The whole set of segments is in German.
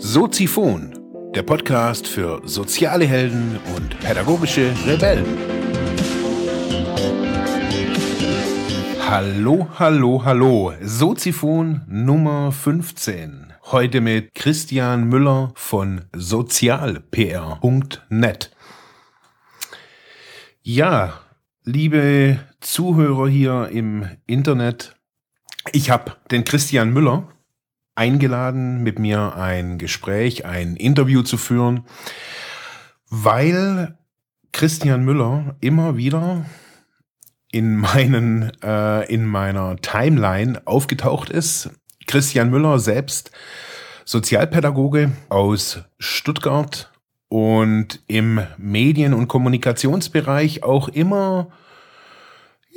Soziphon, der Podcast für soziale Helden und pädagogische Rebellen. Hallo, hallo, hallo. Soziphon Nummer 15. Heute mit Christian Müller von sozialpr.net. Ja, liebe Zuhörer hier im Internet, ich habe den Christian Müller eingeladen, mit mir ein Gespräch, ein Interview zu führen, weil Christian Müller immer wieder in meinen äh, in meiner Timeline aufgetaucht ist. Christian Müller selbst Sozialpädagoge aus Stuttgart und im Medien- und Kommunikationsbereich auch immer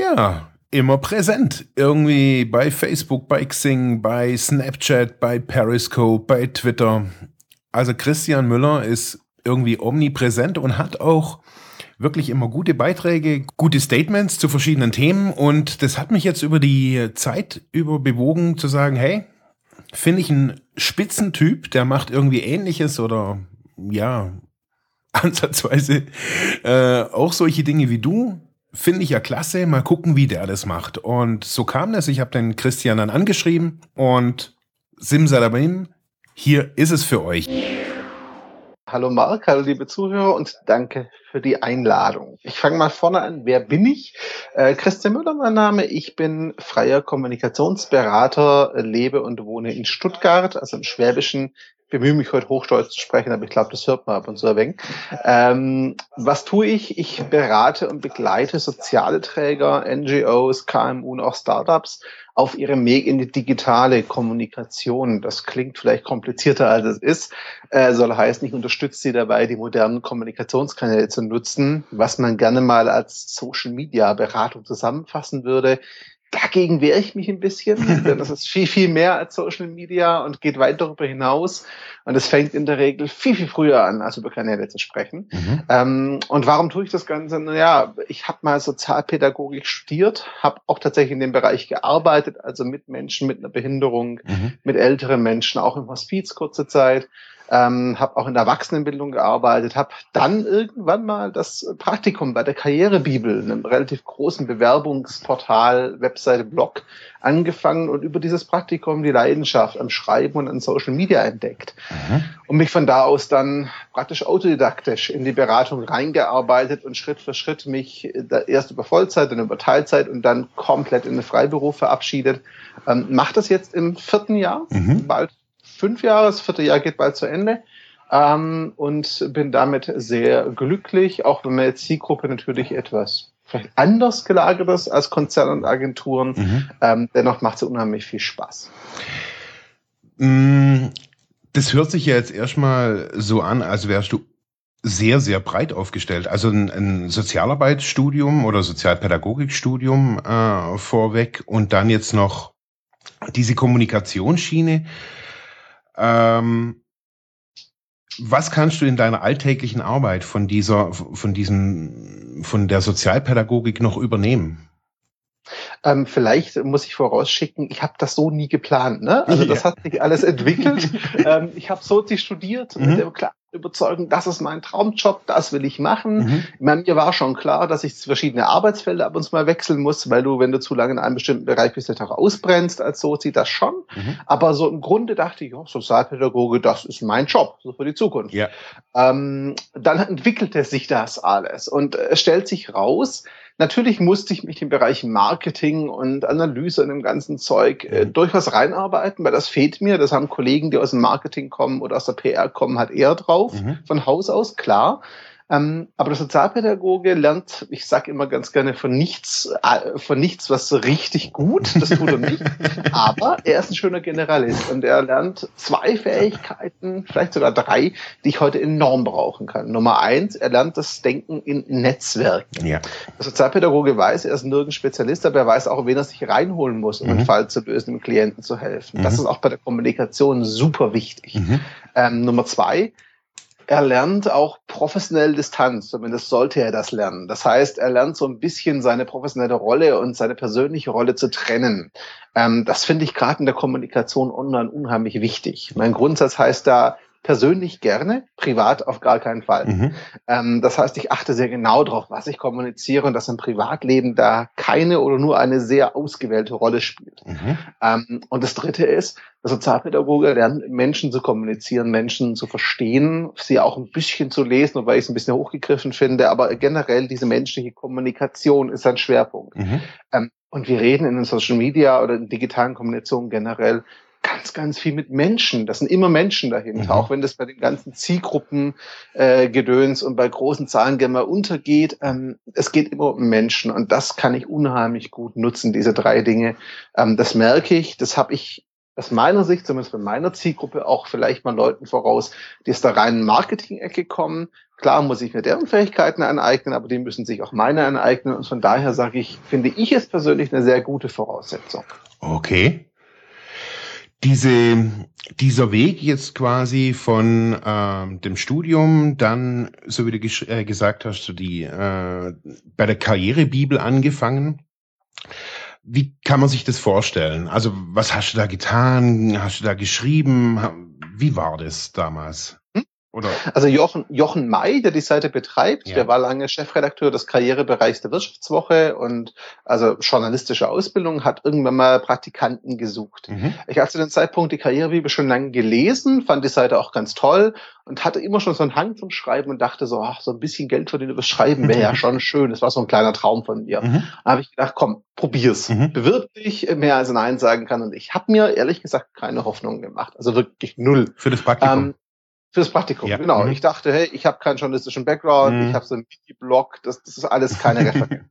ja immer präsent. Irgendwie bei Facebook, bei Xing, bei Snapchat, bei Periscope, bei Twitter. Also Christian Müller ist irgendwie omnipräsent und hat auch wirklich immer gute Beiträge, gute Statements zu verschiedenen Themen. Und das hat mich jetzt über die Zeit über bewogen zu sagen, hey, finde ich einen Spitzentyp, der macht irgendwie ähnliches oder ja, ansatzweise äh, auch solche Dinge wie du Finde ich ja klasse. Mal gucken, wie der das macht. Und so kam das. Ich habe den Christian dann angeschrieben und Simsalabim, hier ist es für euch. Hallo Marc, hallo liebe Zuhörer und danke für die Einladung. Ich fange mal vorne an. Wer bin ich? Äh, Christian Müller, mein Name. Ich bin freier Kommunikationsberater, lebe und wohne in Stuttgart, also im Schwäbischen bemühe mich heute Hochdeutsch zu sprechen, aber ich glaube, das hört man ab und zu wenig. Ähm, was tue ich? Ich berate und begleite soziale Träger, NGOs, KMU und auch Startups auf ihrem Weg in die digitale Kommunikation. Das klingt vielleicht komplizierter, als es ist. Äh, soll heißen, ich unterstütze sie dabei, die modernen Kommunikationskanäle zu nutzen, was man gerne mal als Social Media Beratung zusammenfassen würde dagegen wehre ich mich ein bisschen, denn das ist viel, viel mehr als Social Media und geht weit darüber hinaus. Und es fängt in der Regel viel, viel früher an, als über Kanäle zu sprechen. Mhm. Ähm, und warum tue ich das Ganze? Naja, ich habe mal Sozialpädagogik studiert, habe auch tatsächlich in dem Bereich gearbeitet, also mit Menschen mit einer Behinderung, mhm. mit älteren Menschen, auch im Hospiz kurze Zeit ähm, habe auch in der Erwachsenenbildung gearbeitet, habe dann irgendwann mal das Praktikum bei der Karrierebibel, einem relativ großen Bewerbungsportal, Webseite, Blog, angefangen und über dieses Praktikum die Leidenschaft am Schreiben und an Social Media entdeckt. Mhm. Und mich von da aus dann praktisch autodidaktisch in die Beratung reingearbeitet und Schritt für Schritt mich erst über Vollzeit, dann über Teilzeit und dann komplett in den Freiberuf verabschiedet. Ähm, Mache das jetzt im vierten Jahr, mhm. bald fünf Jahre, das vierte Jahr geht bald zu Ende. Ähm, und bin damit sehr glücklich, auch wenn meine Zielgruppe natürlich etwas vielleicht anders gelagert ist als Konzerne und Agenturen. Mhm. Ähm, dennoch macht es unheimlich viel Spaß. Mm, das hört sich ja jetzt erstmal so an, als wärst du sehr, sehr breit aufgestellt. Also ein, ein Sozialarbeitsstudium oder Sozialpädagogikstudium äh, vorweg und dann jetzt noch diese Kommunikationsschiene. Ähm, was kannst du in deiner alltäglichen Arbeit von dieser, von diesem, von der Sozialpädagogik noch übernehmen? Ähm, vielleicht muss ich vorausschicken, ich habe das so nie geplant. Ne? Also das hat sich alles entwickelt. ähm, ich habe Sozi studiert mhm. mit der klaren Überzeugung, das ist mein Traumjob, das will ich machen. Mhm. Ich meine, mir war schon klar, dass ich verschiedene Arbeitsfelder ab und zu mal wechseln muss, weil du, wenn du zu lange in einem bestimmten Bereich bist, auch ausbrennst als Sozi, das schon. Mhm. Aber so im Grunde dachte ich, oh, Sozialpädagoge, das ist mein Job, so für die Zukunft. Ja. Ähm, dann entwickelte sich das alles und es stellt sich raus, Natürlich musste ich mich im Bereich Marketing und Analyse und dem ganzen Zeug äh, mhm. durchaus reinarbeiten, weil das fehlt mir. Das haben Kollegen, die aus dem Marketing kommen oder aus der PR kommen, halt eher drauf, mhm. von Haus aus, klar. Ähm, aber der Sozialpädagoge lernt, ich sage immer ganz gerne, von nichts, äh, von nichts was richtig gut. Das tut er nicht. aber er ist ein schöner Generalist und er lernt zwei Fähigkeiten, vielleicht sogar drei, die ich heute enorm brauchen kann. Nummer eins, er lernt das Denken in Netzwerken. Ja. Der Sozialpädagoge weiß, er ist nirgends Spezialist, aber er weiß auch, wen er sich reinholen muss, um mhm. einen Fall zu lösen, dem Klienten zu helfen. Mhm. Das ist auch bei der Kommunikation super wichtig. Mhm. Ähm, Nummer zwei, er lernt auch professionell Distanz, zumindest sollte er das lernen. Das heißt, er lernt so ein bisschen seine professionelle Rolle und seine persönliche Rolle zu trennen. Ähm, das finde ich gerade in der Kommunikation online unheimlich wichtig. Mein Grundsatz heißt da, persönlich gerne, privat auf gar keinen Fall. Mhm. Ähm, das heißt, ich achte sehr genau darauf, was ich kommuniziere und dass im Privatleben da keine oder nur eine sehr ausgewählte Rolle spielt. Mhm. Ähm, und das Dritte ist, der Sozialpädagoge lernt Menschen zu kommunizieren, Menschen zu verstehen, sie auch ein bisschen zu lesen, wobei ich es ein bisschen hochgegriffen finde, aber generell diese menschliche Kommunikation ist ein Schwerpunkt. Mhm. Ähm, und wir reden in den Social Media oder in digitalen Kommunikation generell ganz, ganz viel mit Menschen. Das sind immer Menschen dahinter, mhm. auch wenn das bei den ganzen Zielgruppen äh, Gedöns und bei großen Zahlen gerne mal untergeht. Ähm, es geht immer um Menschen und das kann ich unheimlich gut nutzen, diese drei Dinge. Ähm, das merke ich, das habe ich aus meiner Sicht, zumindest bei meiner Zielgruppe, auch vielleicht mal Leuten voraus, die aus der reinen Marketing-Ecke kommen. Klar muss ich mir deren Fähigkeiten aneignen, aber die müssen sich auch meine aneignen. Und von daher sage ich, finde ich es persönlich eine sehr gute Voraussetzung. Okay diese, dieser Weg jetzt quasi von äh, dem Studium, dann, so wie du äh, gesagt hast, so die äh, bei der Karrierebibel angefangen. Wie kann man sich das vorstellen? Also, was hast du da getan? Hast du da geschrieben? Wie war das damals? Oder? Also Jochen, Jochen May, der die Seite betreibt, ja. der war lange Chefredakteur des Karrierebereichs der Wirtschaftswoche und also journalistische Ausbildung, hat irgendwann mal Praktikanten gesucht. Mhm. Ich hatte zu dem Zeitpunkt die Karrierebibel schon lange gelesen, fand die Seite auch ganz toll und hatte immer schon so einen Hang zum Schreiben und dachte so, ach, so ein bisschen Geld verdienen über Schreiben wäre ja schon schön. Das war so ein kleiner Traum von mir. Mhm. Da habe ich gedacht, komm, probier's. Mhm. Bewirb dich, mehr als Nein sagen kann. Und ich habe mir ehrlich gesagt keine Hoffnung gemacht. Also wirklich null. Für das Praktikum. Ähm, Fürs Praktikum, ja. genau. Mhm. Ich dachte, hey, ich habe keinen journalistischen Background, mhm. ich habe so einen Mini-Blog, das, das ist alles keine Referenz.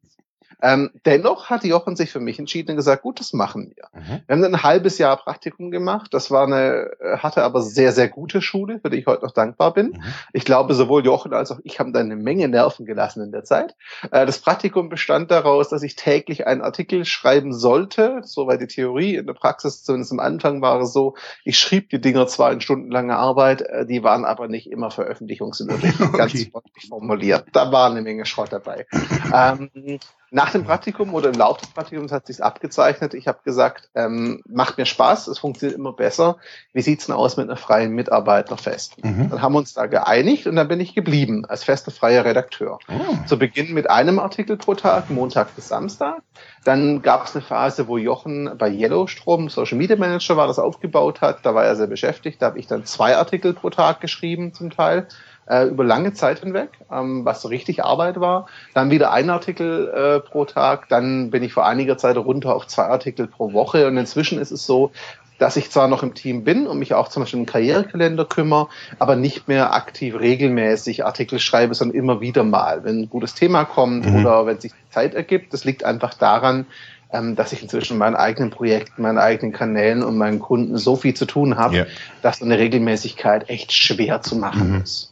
Ähm, dennoch hat Jochen sich für mich entschieden und gesagt, gut, das machen wir. Mhm. Wir haben dann ein halbes Jahr Praktikum gemacht. Das war eine, hatte aber sehr, sehr gute Schule, für die ich heute noch dankbar bin. Mhm. Ich glaube, sowohl Jochen als auch ich haben da eine Menge Nerven gelassen in der Zeit. Äh, das Praktikum bestand daraus, dass ich täglich einen Artikel schreiben sollte. Soweit die Theorie. In der Praxis, zumindest am Anfang war es so, ich schrieb die Dinger zwar in stundenlanger Arbeit, äh, die waren aber nicht immer veröffentlichungswürdig. okay. Ganz freundlich formuliert. Da war eine Menge Schrott dabei. ähm, nach dem Praktikum oder im Laufe des Praktikums hat sich abgezeichnet. Ich habe gesagt, ähm, macht mir Spaß, es funktioniert immer besser. Wie sieht's denn aus mit einer freien Mitarbeiter fest? Mhm. Dann haben wir uns da geeinigt und dann bin ich geblieben als fester freier Redakteur. Oh. Zu Beginn mit einem Artikel pro Tag, Montag bis Samstag. Dann gab es eine Phase, wo Jochen bei Yellowstrom, Social Media Manager war, das aufgebaut hat. Da war er sehr beschäftigt. Da habe ich dann zwei Artikel pro Tag geschrieben zum Teil äh, über lange Zeit hinweg, ähm, was so richtig Arbeit war. Dann wieder ein Artikel äh, pro Tag. Dann bin ich vor einiger Zeit runter auf zwei Artikel pro Woche. Und inzwischen ist es so, dass ich zwar noch im Team bin und mich auch zum Beispiel im Karrierekalender kümmere, aber nicht mehr aktiv regelmäßig Artikel schreibe, sondern immer wieder mal, wenn ein gutes Thema kommt mhm. oder wenn sich Zeit ergibt. Das liegt einfach daran, ähm, dass ich inzwischen meinen eigenen Projekten, meinen eigenen Kanälen und meinen Kunden so viel zu tun habe, ja. dass eine Regelmäßigkeit echt schwer zu machen mhm. ist.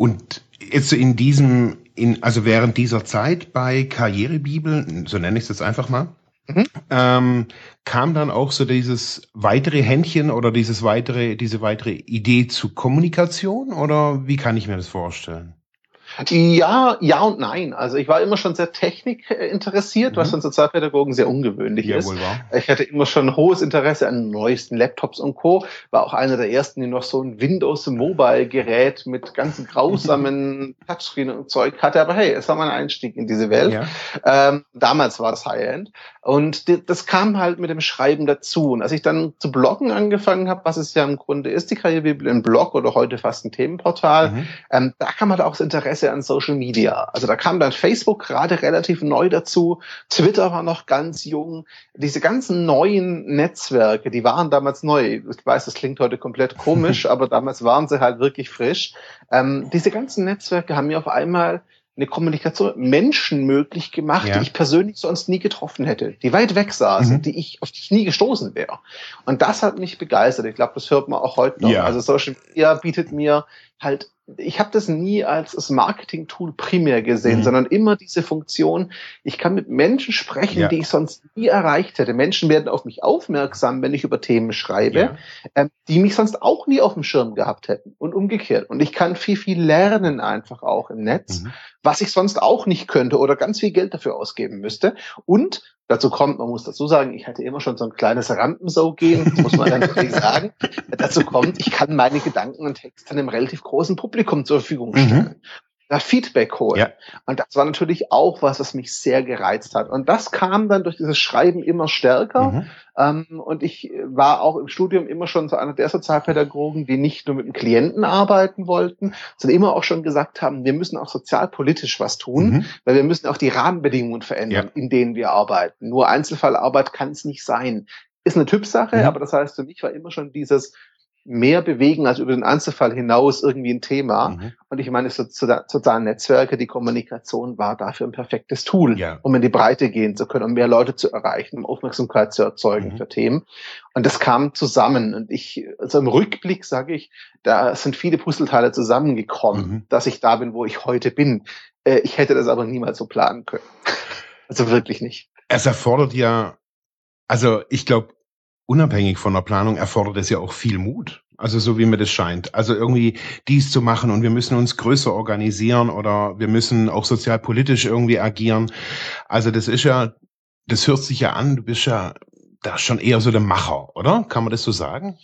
Und jetzt in diesem, in, also während dieser Zeit bei Karrierebibel, so nenne ich es jetzt einfach mal, mhm. ähm, kam dann auch so dieses weitere Händchen oder dieses weitere, diese weitere Idee zu Kommunikation oder wie kann ich mir das vorstellen? Ja, ja und nein. Also ich war immer schon sehr Technik interessiert, mhm. was für Sozialpädagogen sehr ungewöhnlich ja, ist. Wohl wahr. Ich hatte immer schon hohes Interesse an neuesten Laptops und Co. War auch einer der ersten, die noch so ein Windows Mobile Gerät mit ganz grausamen Touchscreen und Zeug hatte. Aber hey, es war mein Einstieg in diese Welt. Ja. Ähm, damals war das High-End. Und das kam halt mit dem Schreiben dazu. Und als ich dann zu bloggen angefangen habe, was es ja im Grunde ist, die Karrierebibel ein Blog oder heute fast ein Themenportal, mhm. ähm, da kam halt auch das Interesse an Social Media. Also da kam dann Facebook gerade relativ neu dazu, Twitter war noch ganz jung. Diese ganzen neuen Netzwerke, die waren damals neu. Ich weiß, das klingt heute komplett komisch, aber damals waren sie halt wirklich frisch. Ähm, diese ganzen Netzwerke haben mir auf einmal eine Kommunikation mit Menschen möglich gemacht, ja. die ich persönlich sonst nie getroffen hätte, die weit weg saßen, mhm. die ich, auf die ich nie gestoßen wäre. Und das hat mich begeistert. Ich glaube, das hört man auch heute noch. Ja. Also Social Media bietet mir halt ich habe das nie als Marketing-Tool primär gesehen, mhm. sondern immer diese Funktion, ich kann mit Menschen sprechen, ja. die ich sonst nie erreicht hätte. Menschen werden auf mich aufmerksam, wenn ich über Themen schreibe, ja. ähm, die mich sonst auch nie auf dem Schirm gehabt hätten und umgekehrt. Und ich kann viel, viel lernen einfach auch im Netz, mhm. was ich sonst auch nicht könnte oder ganz viel Geld dafür ausgeben müsste. Und Dazu kommt, man muss dazu sagen, ich hatte immer schon so ein kleines Rampensau-Gehen, muss man dann natürlich sagen. dazu kommt, ich kann meine Gedanken und Texte einem relativ großen Publikum zur Verfügung stellen. Mhm da Feedback holen. Ja. Und das war natürlich auch was, was mich sehr gereizt hat. Und das kam dann durch dieses Schreiben immer stärker. Mhm. Ähm, und ich war auch im Studium immer schon so einer der Sozialpädagogen, die nicht nur mit dem Klienten arbeiten wollten, sondern immer auch schon gesagt haben, wir müssen auch sozialpolitisch was tun, mhm. weil wir müssen auch die Rahmenbedingungen verändern, ja. in denen wir arbeiten. Nur Einzelfallarbeit kann es nicht sein. Ist eine Typsache, mhm. aber das heißt, für mich war immer schon dieses, mehr bewegen als über den Einzelfall hinaus irgendwie ein Thema. Mhm. Und ich meine, so, sozialen Netzwerke, die Kommunikation war dafür ein perfektes Tool, ja. um in die Breite gehen zu können, um mehr Leute zu erreichen, um Aufmerksamkeit zu erzeugen mhm. für Themen. Und das kam zusammen. Und ich, also im Rückblick sage ich, da sind viele Puzzleteile zusammengekommen, mhm. dass ich da bin, wo ich heute bin. Äh, ich hätte das aber niemals so planen können. also wirklich nicht. Es erfordert ja, also ich glaube, unabhängig von der Planung erfordert es ja auch viel Mut. Also so wie mir das scheint. Also irgendwie dies zu machen und wir müssen uns größer organisieren oder wir müssen auch sozialpolitisch irgendwie agieren. Also das ist ja, das hört sich ja an, du bist ja da schon eher so der Macher, oder? Kann man das so sagen?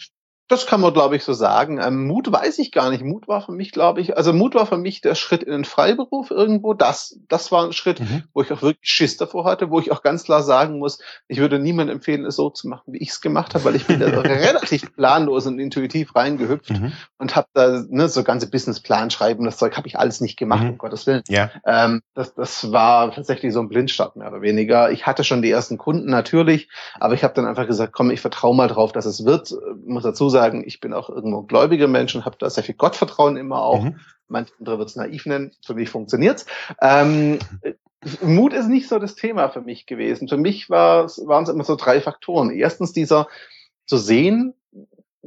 Das kann man, glaube ich, so sagen. Ähm, Mut weiß ich gar nicht. Mut war für mich, glaube ich, also Mut war für mich der Schritt in den Freiberuf irgendwo. Das, das war ein Schritt, mhm. wo ich auch wirklich Schiss davor hatte, wo ich auch ganz klar sagen muss, ich würde niemandem empfehlen, es so zu machen, wie ich es gemacht habe, weil ich bin da relativ planlos und intuitiv reingehüpft mhm. und habe da ne, so ganze Businessplan schreiben, das Zeug habe ich alles nicht gemacht, mhm. um Gottes Willen. Ja. Ähm, das, das war tatsächlich so ein Blindstart mehr oder weniger. Ich hatte schon die ersten Kunden natürlich, aber ich habe dann einfach gesagt, komm, ich vertraue mal drauf, dass es wird. Ich muss dazu sagen, sagen, ich bin auch irgendwo ein gläubiger Mensch und habe da sehr viel Gottvertrauen immer auch. Mhm. Manche andere wird es naiv nennen, für mich funktioniert's. Ähm, Mut ist nicht so das Thema für mich gewesen. Für mich waren es immer so drei Faktoren. Erstens dieser zu sehen,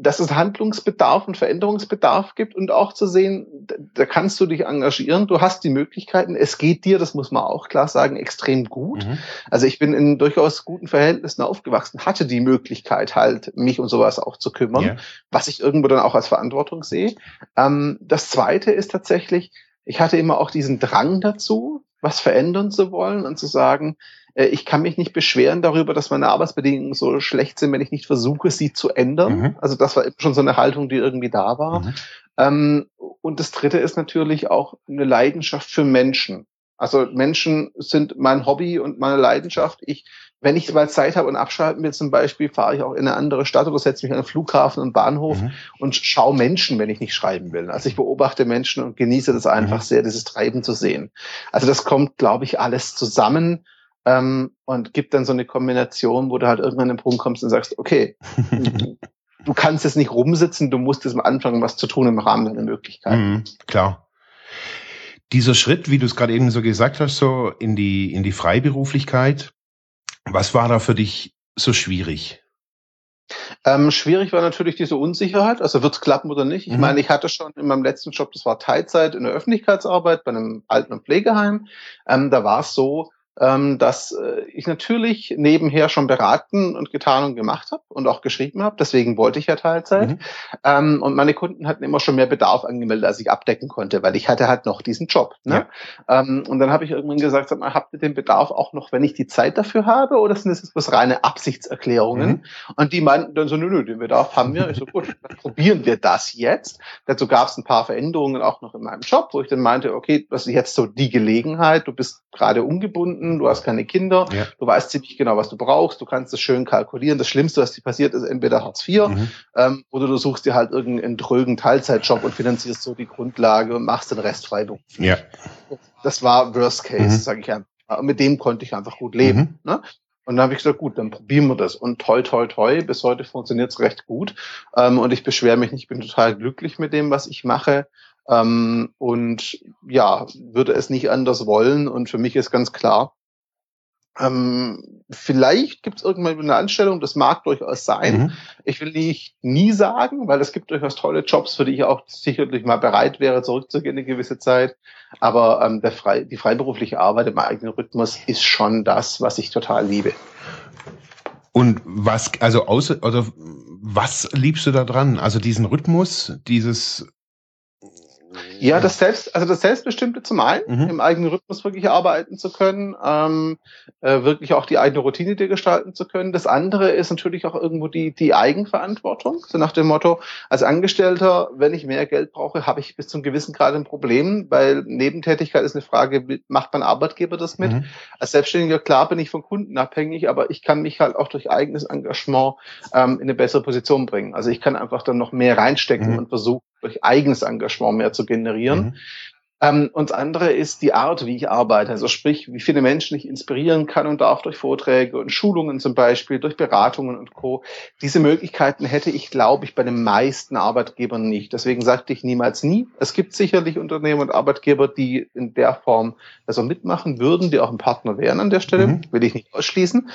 dass es Handlungsbedarf und Veränderungsbedarf gibt und auch zu sehen, da kannst du dich engagieren, du hast die Möglichkeiten, es geht dir, das muss man auch klar sagen, extrem gut. Mhm. Also ich bin in durchaus guten Verhältnissen aufgewachsen, hatte die Möglichkeit halt, mich um sowas auch zu kümmern, yeah. was ich irgendwo dann auch als Verantwortung sehe. Ähm, das zweite ist tatsächlich, ich hatte immer auch diesen Drang dazu, was verändern zu wollen und zu sagen, ich kann mich nicht beschweren darüber, dass meine Arbeitsbedingungen so schlecht sind, wenn ich nicht versuche, sie zu ändern. Mhm. Also das war schon so eine Haltung, die irgendwie da war. Mhm. Ähm, und das Dritte ist natürlich auch eine Leidenschaft für Menschen. Also Menschen sind mein Hobby und meine Leidenschaft. Ich, wenn ich mal Zeit habe und abschalten will zum Beispiel, fahre ich auch in eine andere Stadt oder setze mich an einen Flughafen und Bahnhof mhm. und schaue Menschen, wenn ich nicht schreiben will. Also ich beobachte Menschen und genieße das einfach mhm. sehr, dieses Treiben zu sehen. Also das kommt, glaube ich, alles zusammen ähm, und gibt dann so eine Kombination, wo du halt irgendwann an den Punkt kommst und sagst, okay, du kannst jetzt nicht rumsitzen, du musst jetzt mal anfangen, was zu tun im Rahmen deiner Möglichkeiten. Mhm, klar. Dieser Schritt, wie du es gerade eben so gesagt hast, so in die, in die Freiberuflichkeit, was war da für dich so schwierig? Ähm, schwierig war natürlich diese Unsicherheit, also wird es klappen oder nicht. Ich mhm. meine, ich hatte schon in meinem letzten Job, das war Teilzeit in der Öffentlichkeitsarbeit bei einem Alten- und Pflegeheim. Ähm, da war es so, dass äh, ich natürlich nebenher schon beraten und getan und gemacht habe und auch geschrieben habe. Deswegen wollte ich ja Teilzeit. Mhm. Ähm, und meine Kunden hatten immer schon mehr Bedarf angemeldet, als ich abdecken konnte, weil ich hatte halt noch diesen Job. Ne? Ja. Ähm, und dann habe ich irgendwann gesagt, sag mal, habt ihr den Bedarf auch noch, wenn ich die Zeit dafür habe, oder sind das bloß reine Absichtserklärungen? Mhm. Und die meinten dann so, nö, nö, den Bedarf haben wir. Ich so, gut, dann probieren wir das jetzt. Dazu gab es ein paar Veränderungen auch noch in meinem Job, wo ich dann meinte, okay, das ist jetzt so die Gelegenheit, du bist gerade umgebunden, gebunden, du hast keine Kinder, ja. du weißt ziemlich genau, was du brauchst, du kannst es schön kalkulieren. Das Schlimmste, was dir passiert, ist entweder Hartz IV mhm. ähm, oder du suchst dir halt irgendeinen drögen Teilzeitjob und finanzierst so die Grundlage und machst den Rest freiberuflich. Ja. Das war Worst Case, mhm. sage ich einfach. Und mit dem konnte ich einfach gut leben. Mhm. Ne? Und dann habe ich gesagt, gut, dann probieren wir das. Und toi, toi, toi, bis heute funktioniert es recht gut. Ähm, und ich beschwere mich nicht, ich bin total glücklich mit dem, was ich mache. Ähm, und ja, würde es nicht anders wollen. Und für mich ist ganz klar, ähm, vielleicht gibt es irgendwann eine Anstellung, das mag durchaus sein. Mhm. Ich will nicht nie sagen, weil es gibt durchaus tolle Jobs, für die ich auch sicherlich mal bereit wäre, zurückzugehen eine gewisse Zeit. Aber ähm, frei, die freiberufliche Arbeit im eigenen Rhythmus ist schon das, was ich total liebe. Und was, also außer, oder was liebst du da dran? Also diesen Rhythmus, dieses ja, das Selbst, also das Selbstbestimmte zum einen, mhm. im eigenen Rhythmus wirklich arbeiten zu können, ähm, äh, wirklich auch die eigene Routine dir gestalten zu können. Das andere ist natürlich auch irgendwo die, die Eigenverantwortung. So nach dem Motto, als Angestellter, wenn ich mehr Geld brauche, habe ich bis zum gewissen Grad ein Problem, weil Nebentätigkeit ist eine Frage, macht mein Arbeitgeber das mit? Mhm. Als Selbstständiger, klar bin ich von Kunden abhängig, aber ich kann mich halt auch durch eigenes Engagement ähm, in eine bessere Position bringen. Also ich kann einfach dann noch mehr reinstecken mhm. und versuchen, durch eigenes Engagement mehr zu generieren. Mhm. Ähm, und das andere ist die Art, wie ich arbeite. Also sprich, wie viele Menschen ich inspirieren kann und darf durch Vorträge und Schulungen zum Beispiel, durch Beratungen und Co. Diese Möglichkeiten hätte ich, glaube ich, bei den meisten Arbeitgebern nicht. Deswegen sagte ich niemals nie. Es gibt sicherlich Unternehmen und Arbeitgeber, die in der Form also mitmachen würden, die auch ein Partner wären an der Stelle. Mhm. Will ich nicht ausschließen.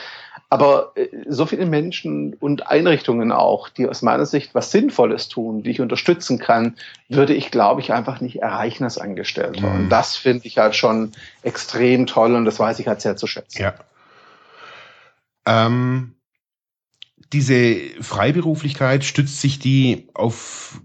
Aber äh, so viele Menschen und Einrichtungen auch, die aus meiner Sicht was Sinnvolles tun, die ich unterstützen kann, würde ich, glaube ich, einfach nicht erreichen als Angestellter. Mhm. Und das finde ich halt schon extrem toll und das weiß ich halt sehr zu schätzen. Ja. Ähm, diese Freiberuflichkeit stützt sich die auf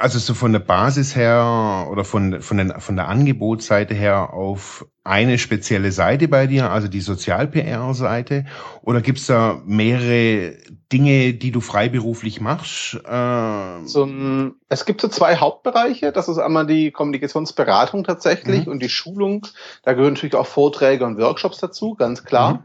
also so von der Basis her oder von, von, den, von der Angebotsseite her auf eine spezielle Seite bei dir, also die Sozial-PR-Seite? Oder gibt's da mehrere Dinge, die du freiberuflich machst? Äh so, es gibt so zwei Hauptbereiche. Das ist einmal die Kommunikationsberatung tatsächlich mhm. und die Schulung. Da gehören natürlich auch Vorträge und Workshops dazu, ganz klar. Mhm.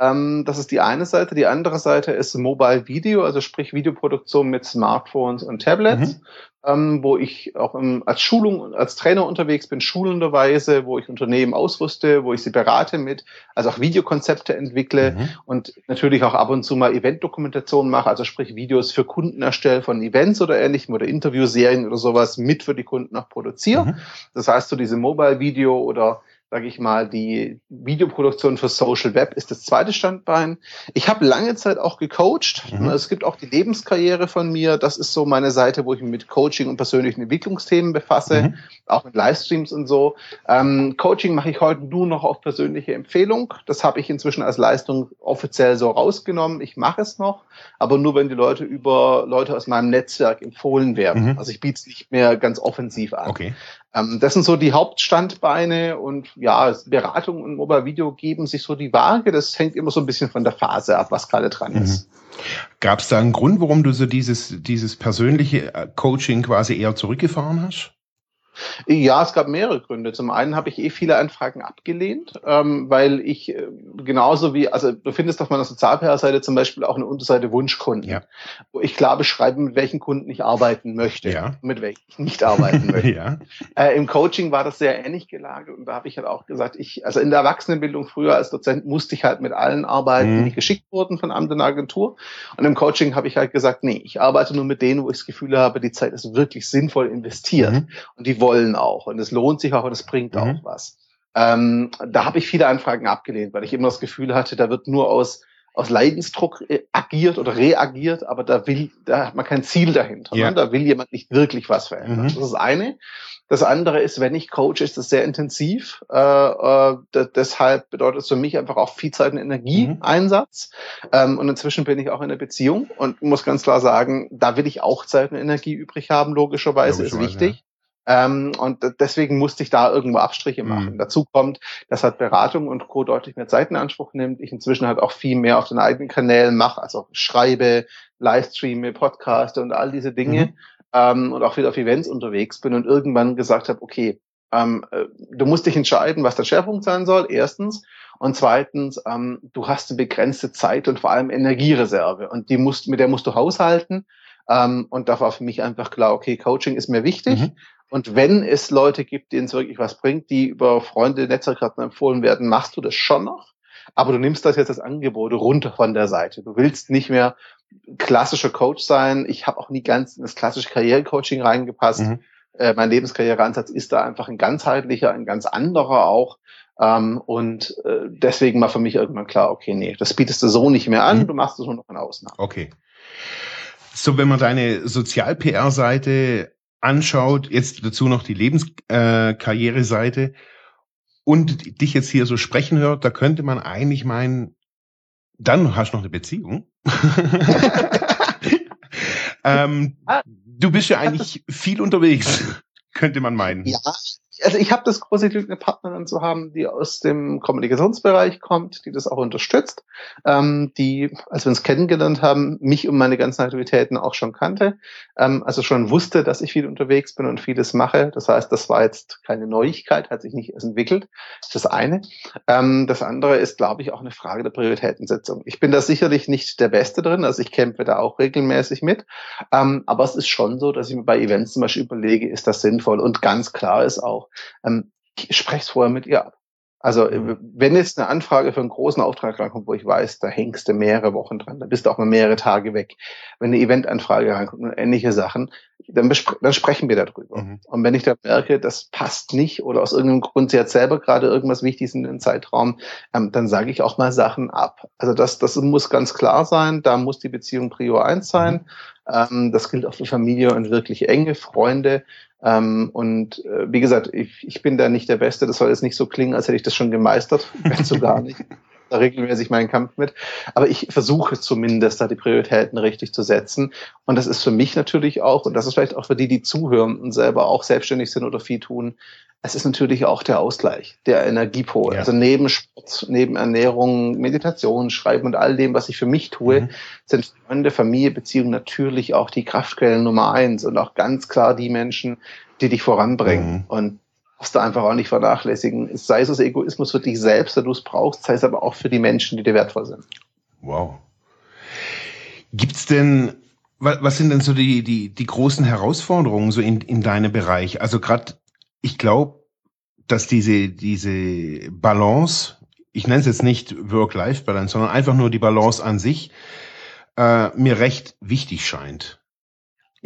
Ähm, das ist die eine Seite. Die andere Seite ist Mobile Video, also sprich Videoproduktion mit Smartphones und Tablets, mhm. ähm, wo ich auch im, als Schulung, als Trainer unterwegs bin, schulenderweise, wo ich Unternehmen ausrüste, wo ich sie berate mit, also auch Videokonzepte entwickle mhm. und natürlich auch ab und zu mal Eventdokumentation mache, also sprich Videos für Kunden erstelle von Events oder ähnlichem oder Interviewserien oder sowas mit für die Kunden auch produziere. Mhm. Das heißt, so diese Mobile Video oder sage ich mal, die Videoproduktion für Social Web ist das zweite Standbein. Ich habe lange Zeit auch gecoacht. Mhm. Es gibt auch die Lebenskarriere von mir. Das ist so meine Seite, wo ich mich mit Coaching und persönlichen Entwicklungsthemen befasse, mhm. auch mit Livestreams und so. Ähm, Coaching mache ich heute nur noch auf persönliche Empfehlung. Das habe ich inzwischen als Leistung offiziell so rausgenommen. Ich mache es noch, aber nur wenn die Leute über Leute aus meinem Netzwerk empfohlen werden. Mhm. Also ich biete es nicht mehr ganz offensiv an. Okay. Ähm, das sind so die Hauptstandbeine und ja, Beratung und Mobile Video geben sich so die Waage. Das hängt immer so ein bisschen von der Phase ab, was gerade dran mhm. ist. Gab es da einen Grund, warum du so dieses, dieses persönliche äh, Coaching quasi eher zurückgefahren hast? Ja, es gab mehrere Gründe. Zum einen habe ich eh viele Anfragen abgelehnt, ähm, weil ich äh, genauso wie, also du findest auf meiner Sozialpr-Seite zum Beispiel auch eine Unterseite Wunschkunden, ja. wo ich klar beschreibe, mit welchen Kunden ich arbeiten möchte, ja. mit welchen ich nicht arbeiten möchte. ja. äh, Im Coaching war das sehr ähnlich gelagert und da habe ich halt auch gesagt, ich, also in der Erwachsenenbildung früher als Dozent musste ich halt mit allen arbeiten, mhm. die geschickt wurden von Amt und Agentur. Und im Coaching habe ich halt gesagt, nee, ich arbeite nur mit denen, wo ich das Gefühl habe, die Zeit ist wirklich sinnvoll investiert mhm. und die wollen auch und es lohnt sich auch und es bringt mhm. auch was. Ähm, da habe ich viele Anfragen abgelehnt, weil ich immer das Gefühl hatte, da wird nur aus aus Leidensdruck äh, agiert oder reagiert, aber da will, da hat man kein Ziel dahinter. Ne? Ja. Ne? Da will jemand nicht wirklich was verändern. Mhm. Das ist eine. Das andere ist, wenn ich coach, ist das sehr intensiv. Äh, äh, deshalb bedeutet es für mich einfach auch viel Zeit und Energieeinsatz. Mhm. Ähm, und inzwischen bin ich auch in einer Beziehung und muss ganz klar sagen, da will ich auch Zeit und Energie übrig haben, logischerweise, logischerweise ist wichtig. Ja. Ähm, und deswegen musste ich da irgendwo Abstriche mhm. machen. Mhm. Dazu kommt, dass halt Beratung und Co. deutlich mehr Zeit in Anspruch nimmt. Ich inzwischen halt auch viel mehr auf den eigenen Kanälen mache, also schreibe, Livestreame, Podcaste und all diese Dinge. Mhm. Ähm, und auch wieder auf Events unterwegs bin und irgendwann gesagt habe, okay, ähm, äh, du musst dich entscheiden, was der Schwerpunkt sein soll, erstens. Und zweitens, ähm, du hast eine begrenzte Zeit und vor allem Energiereserve. Und die musst, mit der musst du haushalten. Ähm, und da war für mich einfach klar, okay, Coaching ist mir wichtig. Mhm. Und wenn es Leute gibt, denen es wirklich was bringt, die über Freunde, Netzwerkkarten empfohlen werden, machst du das schon noch. Aber du nimmst das jetzt als Angebot runter von der Seite. Du willst nicht mehr klassischer Coach sein. Ich habe auch nie ganz in das klassische Karrierecoaching reingepasst. Mhm. Äh, mein Lebenskarriereansatz ist da einfach ein ganzheitlicher, ein ganz anderer auch. Ähm, und äh, deswegen war für mich irgendwann klar, okay, nee, das bietest du so nicht mehr an, mhm. du machst es nur noch in Ausnahmen. Okay. So, wenn man deine Sozial-PR-Seite anschaut, jetzt dazu noch die Lebenskarriere-Seite äh, und dich jetzt hier so sprechen hört, da könnte man eigentlich meinen, dann hast du noch eine Beziehung. ähm, du bist ja eigentlich viel unterwegs, könnte man meinen. Ja, also ich habe das große Glück, eine Partnerin zu haben, die aus dem Kommunikationsbereich kommt, die das auch unterstützt, ähm, die, als wir uns kennengelernt haben, mich und meine ganzen Aktivitäten auch schon kannte, ähm, also schon wusste, dass ich viel unterwegs bin und vieles mache. Das heißt, das war jetzt keine Neuigkeit, hat sich nicht erst entwickelt. Das ist das eine. Ähm, das andere ist, glaube ich, auch eine Frage der Prioritätensetzung. Ich bin da sicherlich nicht der Beste drin, also ich kämpfe da auch regelmäßig mit, ähm, aber es ist schon so, dass ich mir bei Events zum Beispiel überlege, ist das sinnvoll? Und ganz klar ist auch, ähm, ich spreche es vorher mit ihr ab. Also äh, mhm. wenn jetzt eine Anfrage für einen großen Auftrag reinkommt, wo ich weiß, da hängst du mehrere Wochen dran, da bist du auch mal mehrere Tage weg. Wenn eine Eventanfrage reinkommt und ähnliche Sachen, dann, dann sprechen wir darüber. Mhm. Und wenn ich da merke, das passt nicht oder aus irgendeinem Grund sie hat selber gerade irgendwas Wichtiges in den Zeitraum, ähm, dann sage ich auch mal Sachen ab. Also das, das muss ganz klar sein, da muss die Beziehung Prio eins sein. Mhm. Ähm, das gilt auch für Familie und wirklich enge Freunde. Ähm, und äh, wie gesagt, ich, ich bin da nicht der Beste. Das soll jetzt nicht so klingen, als hätte ich das schon gemeistert. Wenn so gar nicht. Da regelmäßig meinen Kampf mit. Aber ich versuche zumindest, da die Prioritäten richtig zu setzen. Und das ist für mich natürlich auch, und das ist vielleicht auch für die, die zuhören und selber auch selbstständig sind oder viel tun, es ist natürlich auch der Ausgleich, der Energiepol. Ja. Also neben Sport, neben Ernährung, Meditation, Schreiben und all dem, was ich für mich tue, mhm. sind Freunde, Familie, Beziehungen natürlich auch die Kraftquellen Nummer eins und auch ganz klar die Menschen, die dich voranbringen. Mhm. Und darfst du einfach auch nicht vernachlässigen. Sei es aus Egoismus für dich selbst, da du es brauchst, sei es aber auch für die Menschen, die dir wertvoll sind. Wow. Gibt's denn was sind denn so die, die, die großen Herausforderungen so in, in deinem Bereich? Also gerade ich glaube, dass diese, diese Balance, ich nenne es jetzt nicht Work-Life-Balance, sondern einfach nur die Balance an sich, äh, mir recht wichtig scheint.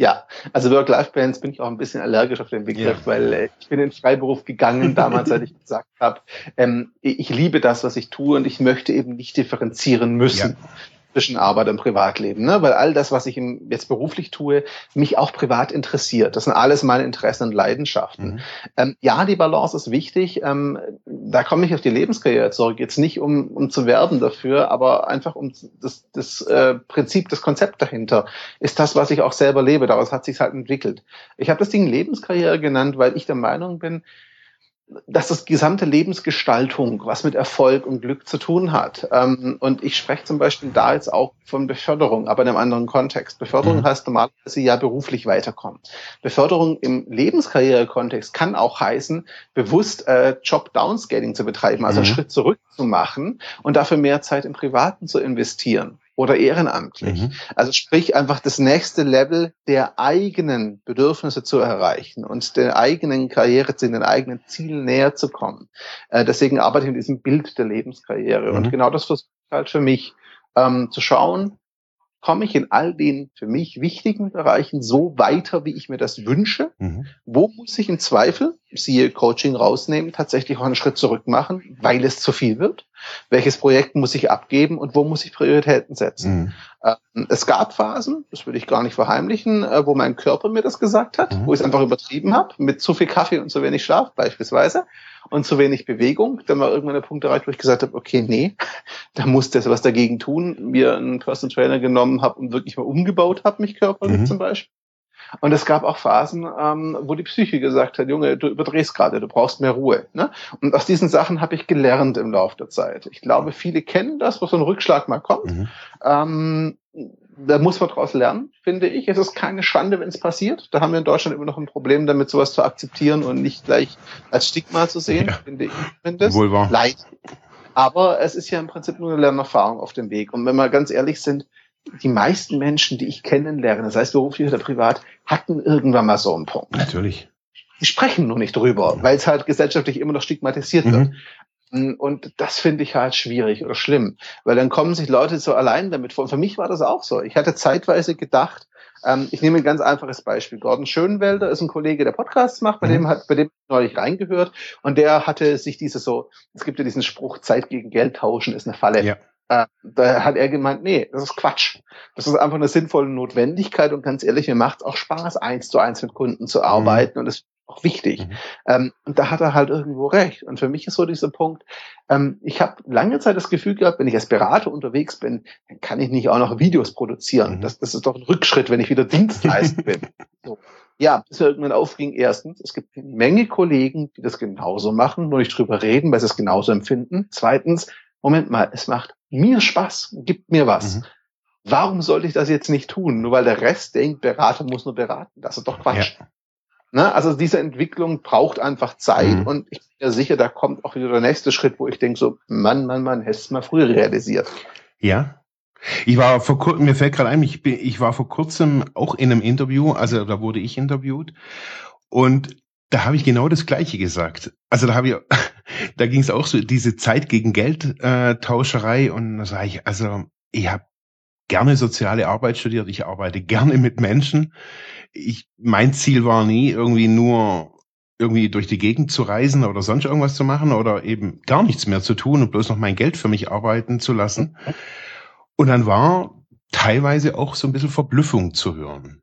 Ja, also Work-Life-Balance bin ich auch ein bisschen allergisch auf den Begriff, ja. weil äh, ich bin in den Freiberuf gegangen damals, als ich gesagt habe, ähm, ich liebe das, was ich tue und ich möchte eben nicht differenzieren müssen. Ja zwischen Arbeit und Privatleben, ne? weil all das, was ich jetzt beruflich tue, mich auch privat interessiert. Das sind alles meine Interessen und Leidenschaften. Mhm. Ähm, ja, die Balance ist wichtig. Ähm, da komme ich auf die Lebenskarriere zurück. Jetzt nicht, um, um zu werben dafür, aber einfach um das, das äh, Prinzip, das Konzept dahinter ist das, was ich auch selber lebe. Daraus hat sich halt entwickelt. Ich habe das Ding Lebenskarriere genannt, weil ich der Meinung bin, dass das gesamte Lebensgestaltung was mit Erfolg und Glück zu tun hat. Ähm, und ich spreche zum Beispiel da jetzt auch von Beförderung, aber in einem anderen Kontext. Beförderung mhm. heißt normalerweise ja beruflich weiterkommen. Beförderung im Lebenskarriere-Kontext kann auch heißen, bewusst äh, Job-Downscaling zu betreiben, also mhm. einen Schritt zurück zu machen und dafür mehr Zeit im Privaten zu investieren oder ehrenamtlich. Mhm. Also sprich einfach das nächste Level der eigenen Bedürfnisse zu erreichen und der eigenen Karriere zu den eigenen Zielen näher zu kommen. Äh, deswegen arbeite ich in diesem Bild der Lebenskarriere. Mhm. Und genau das versuche ich halt für mich ähm, zu schauen, komme ich in all den für mich wichtigen Bereichen so weiter, wie ich mir das wünsche? Mhm. Wo muss ich im Zweifel, siehe Coaching rausnehmen, tatsächlich auch einen Schritt zurück machen, weil es zu viel wird? Welches Projekt muss ich abgeben und wo muss ich Prioritäten setzen? Mhm. Ähm, es gab Phasen, das würde ich gar nicht verheimlichen, äh, wo mein Körper mir das gesagt hat, mhm. wo ich es einfach übertrieben habe, mit zu viel Kaffee und zu wenig Schlaf beispielsweise und zu wenig Bewegung. Dann war irgendwann der Punkt erreicht, wo ich gesagt habe, okay, nee, da musste jetzt was dagegen tun. Mir einen Personal Trainer genommen habe und wirklich mal umgebaut habe, mich körperlich mhm. zum Beispiel. Und es gab auch Phasen, ähm, wo die Psyche gesagt hat, Junge, du überdrehst gerade, du brauchst mehr Ruhe. Ne? Und aus diesen Sachen habe ich gelernt im Laufe der Zeit. Ich glaube, viele kennen das, wo so ein Rückschlag mal kommt. Mhm. Ähm, da muss man daraus lernen, finde ich. Es ist keine Schande, wenn es passiert. Da haben wir in Deutschland immer noch ein Problem damit, sowas zu akzeptieren und nicht gleich als Stigma zu sehen, ja. finde ich zumindest. Wohl wahr. Leid. Aber es ist ja im Prinzip nur eine Lernerfahrung auf dem Weg. Und wenn wir ganz ehrlich sind, die meisten Menschen, die ich kennenlerne, das heißt beruflich oder privat, hatten irgendwann mal so einen Punkt. Natürlich. Die sprechen nur nicht drüber, weil es halt gesellschaftlich immer noch stigmatisiert mhm. wird. Und das finde ich halt schwierig oder schlimm, weil dann kommen sich Leute so allein damit vor. Und für mich war das auch so. Ich hatte zeitweise gedacht, ähm, ich nehme ein ganz einfaches Beispiel. Gordon Schönwelder ist ein Kollege, der Podcasts macht, bei mhm. dem hat, bei dem neulich reingehört und der hatte sich diese so, es gibt ja diesen Spruch, Zeit gegen Geld tauschen ist eine Falle. Ja. Äh, da hat er gemeint, nee, das ist Quatsch. Das ist einfach eine sinnvolle Notwendigkeit und ganz ehrlich, mir macht es auch Spaß, eins zu eins mit Kunden zu arbeiten mhm. und das ist auch wichtig. Mhm. Ähm, und da hat er halt irgendwo recht. Und für mich ist so dieser Punkt, ähm, ich habe lange Zeit das Gefühl gehabt, wenn ich als Berater unterwegs bin, dann kann ich nicht auch noch Videos produzieren. Mhm. Das, das ist doch ein Rückschritt, wenn ich wieder Dienstleister bin. So. Ja, bis er irgendwann aufging, erstens, es gibt eine Menge Kollegen, die das genauso machen, nur nicht drüber reden, weil sie es genauso empfinden. Zweitens, Moment mal, es macht mir Spaß, gibt mir was. Mhm. Warum sollte ich das jetzt nicht tun? Nur weil der Rest denkt, Berater muss nur beraten. Das ist doch Quatsch. Ja. Ne? Also diese Entwicklung braucht einfach Zeit mhm. und ich bin mir sicher, da kommt auch wieder der nächste Schritt, wo ich denke so, Mann, Mann, Mann, hättest du mal früher realisiert. Ja. Ich war vor kurzem, mir fällt gerade ein, ich, bin, ich war vor kurzem auch in einem Interview, also da wurde ich interviewt und da habe ich genau das Gleiche gesagt. Also da habe ich, da ging es auch so diese Zeit gegen Geld äh, Tauscherei und da sage ich, also ich habe gerne soziale Arbeit studiert, ich arbeite gerne mit Menschen. Ich, mein Ziel war nie irgendwie nur irgendwie durch die Gegend zu reisen oder sonst irgendwas zu machen oder eben gar nichts mehr zu tun und bloß noch mein Geld für mich arbeiten zu lassen. Und dann war teilweise auch so ein bisschen Verblüffung zu hören.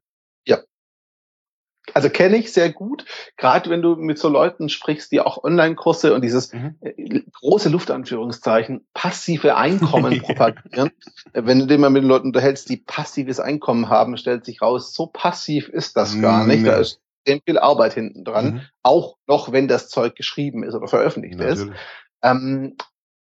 Also kenne ich sehr gut, gerade wenn du mit so Leuten sprichst, die auch Online-Kurse und dieses mhm. Äh, große Luftanführungszeichen passive Einkommen propagieren. wenn du dich mal mit den Leuten unterhältst, die passives Einkommen haben, stellt sich raus, so passiv ist das gar nicht. Nee. Da ist sehr viel Arbeit hinten dran, mhm. auch noch wenn das Zeug geschrieben ist oder veröffentlicht Natürlich. ist. Ähm,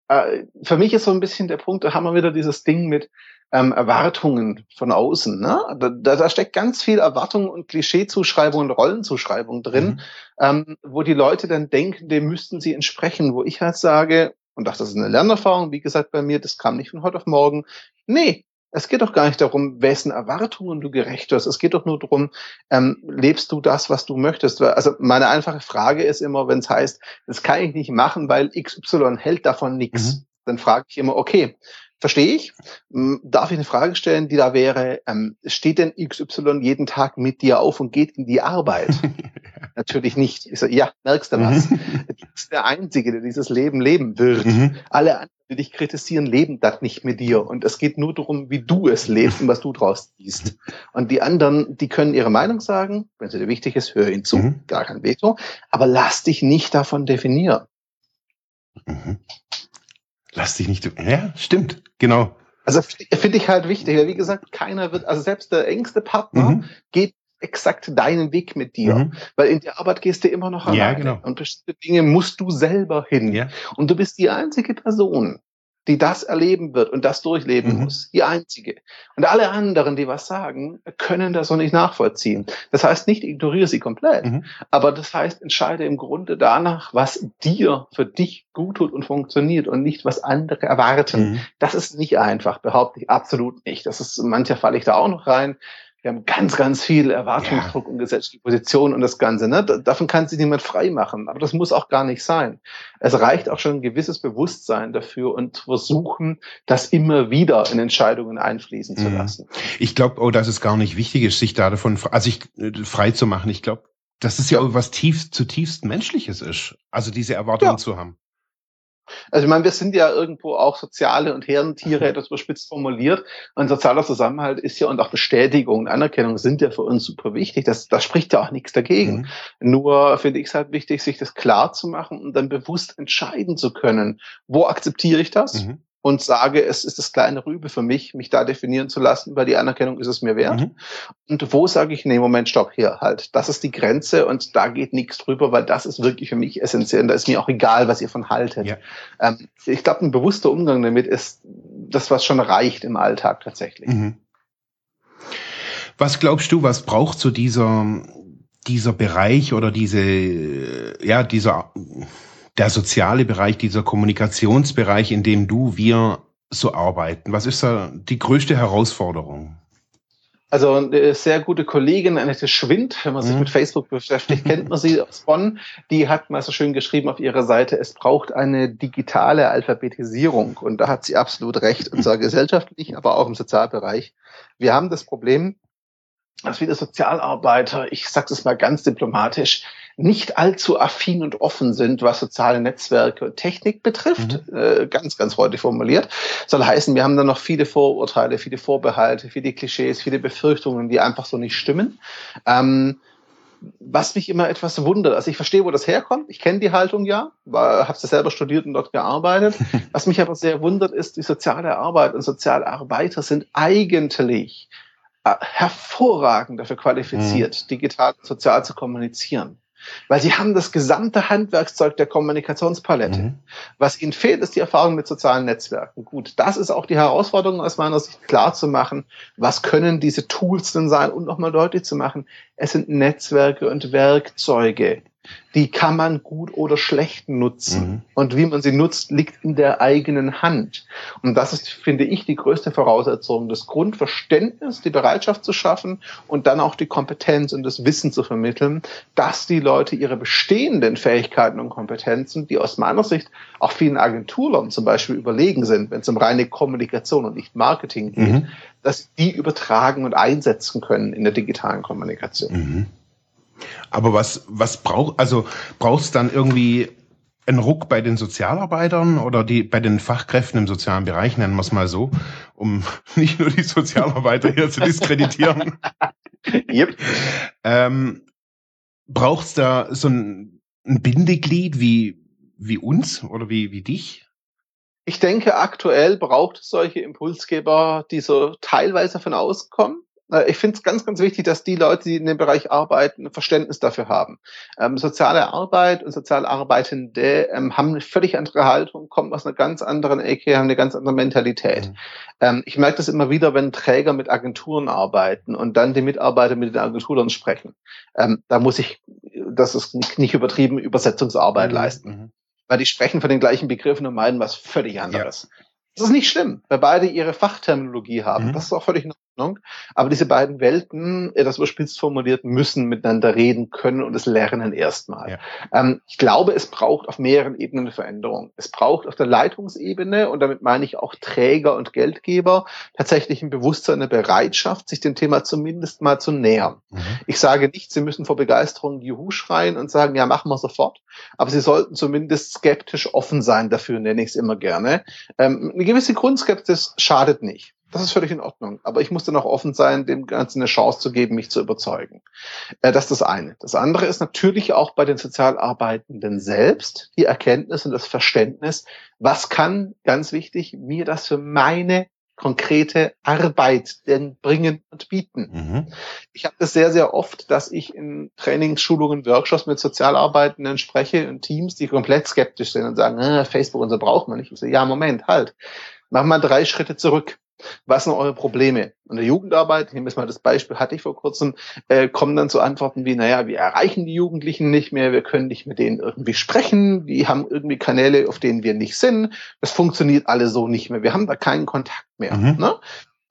äh, für mich ist so ein bisschen der Punkt, da haben wir wieder dieses Ding mit, ähm, Erwartungen von außen. Ne? Da, da steckt ganz viel Erwartung und Klischeezuschreibung und Rollenzuschreibung drin, mhm. ähm, wo die Leute dann denken, dem müssten sie entsprechen, wo ich halt sage, und das ist eine Lernerfahrung, wie gesagt bei mir, das kam nicht von heute auf morgen. Nee, es geht doch gar nicht darum, wessen Erwartungen du gerecht wirst. Es geht doch nur darum, ähm, lebst du das, was du möchtest? Also meine einfache Frage ist immer, wenn es heißt, das kann ich nicht machen, weil XY hält davon nichts. Mhm. Dann frage ich immer, okay, Verstehe ich. Darf ich eine Frage stellen, die da wäre, ähm, steht denn XY jeden Tag mit dir auf und geht in die Arbeit? Natürlich nicht. Ich so, ja, merkst du was? Mhm. du bist der Einzige, der dieses Leben leben wird. Mhm. Alle anderen, die dich kritisieren, leben das nicht mit dir. Und es geht nur darum, wie du es lebst und was du draus siehst. Und die anderen, die können ihre Meinung sagen. Wenn sie dir wichtig ist, hör ihnen zu. Mhm. Gar kein Veto. Aber lass dich nicht davon definieren. Lass dich nicht. Ja, stimmt, genau. Also finde ich halt wichtig. Wie gesagt, keiner wird, also selbst der engste Partner mhm. geht exakt deinen Weg mit dir. Mhm. Weil in die Arbeit gehst du immer noch alleine. Ja, genau. Und bestimmte Dinge musst du selber hin. Ja. Und du bist die einzige Person, die das erleben wird und das durchleben mhm. muss. Die einzige. Und alle anderen, die was sagen, können das noch nicht nachvollziehen. Das heißt nicht, ignoriere sie komplett. Mhm. Aber das heißt, entscheide im Grunde danach, was dir für dich gut tut und funktioniert und nicht, was andere erwarten. Mhm. Das ist nicht einfach, behaupte ich absolut nicht. Das ist, mancher falle ich da auch noch rein wir haben ganz, ganz viel Erwartungsdruck ja. und gesetzliche Position und das Ganze. Ne? Davon kann sich niemand frei machen. Aber das muss auch gar nicht sein. Es reicht auch schon ein gewisses Bewusstsein dafür und versuchen, das immer wieder in Entscheidungen einfließen zu mhm. lassen. Ich glaube, oh, dass es gar nicht wichtig ist, sich da davon, also ich, äh, frei zu machen. Ich glaube, dass es ja, ja was tief, zutiefst Menschliches ist. Also diese Erwartungen ja. zu haben. Also ich meine, wir sind ja irgendwo auch soziale und Herdentiere, etwas überspitzt formuliert. Und sozialer Zusammenhalt ist ja und auch Bestätigung und Anerkennung sind ja für uns super wichtig. Das, das spricht ja auch nichts dagegen. Mhm. Nur finde ich es halt wichtig, sich das klar zu machen und dann bewusst entscheiden zu können. Wo akzeptiere ich das? Mhm und sage, es ist das kleine Rübe für mich, mich da definieren zu lassen, weil die Anerkennung ist es mir wert. Mhm. Und wo sage ich, nee, Moment, stopp, hier halt. Das ist die Grenze und da geht nichts drüber, weil das ist wirklich für mich essentiell. Und da ist mir auch egal, was ihr von haltet. Ja. Ähm, ich glaube, ein bewusster Umgang damit ist das, was schon reicht im Alltag tatsächlich. Mhm. Was glaubst du, was braucht so dieser, dieser Bereich oder diese, ja, dieser, der soziale Bereich, dieser Kommunikationsbereich, in dem du, wir so arbeiten? Was ist da die größte Herausforderung? Also eine sehr gute Kollegin, Annette Schwind, wenn man sich mhm. mit Facebook beschäftigt, kennt man sie aus Bonn. Die hat mal so schön geschrieben auf ihrer Seite, es braucht eine digitale Alphabetisierung. Und da hat sie absolut recht, und zwar gesellschaftlich, aber auch im Sozialbereich. Wir haben das Problem, dass viele Sozialarbeiter, ich sage es mal ganz diplomatisch, nicht allzu affin und offen sind, was soziale Netzwerke und Technik betrifft. Mhm. Äh, ganz, ganz freundlich formuliert. Soll heißen, wir haben da noch viele Vorurteile, viele Vorbehalte, viele Klischees, viele Befürchtungen, die einfach so nicht stimmen. Ähm, was mich immer etwas wundert, also ich verstehe, wo das herkommt, ich kenne die Haltung ja, habe es selber studiert und dort gearbeitet. Was mich aber sehr wundert, ist, die soziale Arbeit und Sozialarbeiter sind eigentlich äh, hervorragend dafür qualifiziert, mhm. digital und sozial zu kommunizieren. Weil sie haben das gesamte Handwerkszeug der Kommunikationspalette. Mhm. Was ihnen fehlt, ist die Erfahrung mit sozialen Netzwerken. Gut, das ist auch die Herausforderung aus meiner Sicht klar zu machen. Was können diese Tools denn sein? Und nochmal deutlich zu machen, es sind Netzwerke und Werkzeuge, die kann man gut oder schlecht nutzen. Mhm. Und wie man sie nutzt, liegt in der eigenen Hand. Und das ist, finde ich, die größte Voraussetzung, das Grundverständnis, die Bereitschaft zu schaffen und dann auch die Kompetenz und das Wissen zu vermitteln, dass die Leute ihre bestehenden Fähigkeiten und Kompetenzen, die aus meiner Sicht auch vielen Agenturen zum Beispiel überlegen sind, wenn es um reine Kommunikation und nicht Marketing geht, mhm. dass die übertragen und einsetzen können in der digitalen Kommunikation. Mhm. Aber was, was braucht, also brauchst dann irgendwie einen Ruck bei den Sozialarbeitern oder die, bei den Fachkräften im sozialen Bereich, nennen wir es mal so, um nicht nur die Sozialarbeiter hier zu diskreditieren. yep. ähm, brauchst da so ein, ein Bindeglied wie, wie uns oder wie, wie dich? Ich denke, aktuell braucht es solche Impulsgeber, die so teilweise von auskommen. Äh, ich finde es ganz, ganz wichtig, dass die Leute, die in dem Bereich arbeiten, ein Verständnis dafür haben. Ähm, soziale Arbeit und sozial Arbeitende ähm, haben eine völlig andere Haltung, kommen aus einer ganz anderen Ecke, haben eine ganz andere Mentalität. Mhm. Ähm, ich merke das immer wieder, wenn Träger mit Agenturen arbeiten und dann die Mitarbeiter mit den Agenturen sprechen. Ähm, da muss ich, das ist nicht übertrieben, Übersetzungsarbeit mhm. leisten. Mhm. Weil die sprechen von den gleichen Begriffen und meinen was völlig anderes. Ja. Das ist nicht schlimm, weil beide ihre Fachterminologie haben. Mhm. Das ist auch völlig Ordnung. Aber diese beiden Welten, das überspitzt formuliert, müssen miteinander reden können und es lernen erstmal. Ja. Ähm, ich glaube, es braucht auf mehreren Ebenen eine Veränderung. Es braucht auf der Leitungsebene, und damit meine ich auch Träger und Geldgeber, tatsächlich ein Bewusstsein, eine Bereitschaft, sich dem Thema zumindest mal zu nähern. Mhm. Ich sage nicht, Sie müssen vor Begeisterung Juhu schreien und sagen, ja, machen wir sofort. Aber Sie sollten zumindest skeptisch offen sein dafür, nenne ich es immer gerne. Ähm, eine gewisse Grundskepsis schadet nicht. Das ist völlig in Ordnung. Aber ich muss dann auch offen sein, dem Ganzen eine Chance zu geben, mich zu überzeugen. Äh, das ist das eine. Das andere ist natürlich auch bei den Sozialarbeitenden selbst die Erkenntnis und das Verständnis, was kann, ganz wichtig, mir das für meine konkrete Arbeit denn bringen und bieten. Mhm. Ich habe das sehr, sehr oft, dass ich in Trainings, Schulungen, Workshops mit Sozialarbeitenden spreche und Teams, die komplett skeptisch sind und sagen, äh, Facebook und so braucht man nicht. Ich so, ja, Moment, halt. Mach mal drei Schritte zurück. Was sind eure Probleme? Und der Jugendarbeit, ich nehme jetzt mal das Beispiel, hatte ich vor kurzem, äh, kommen dann zu Antworten wie, naja, wir erreichen die Jugendlichen nicht mehr, wir können nicht mit denen irgendwie sprechen, die haben irgendwie Kanäle, auf denen wir nicht sind. Das funktioniert alle so nicht mehr. Wir haben da keinen Kontakt mehr. Mhm. Ne?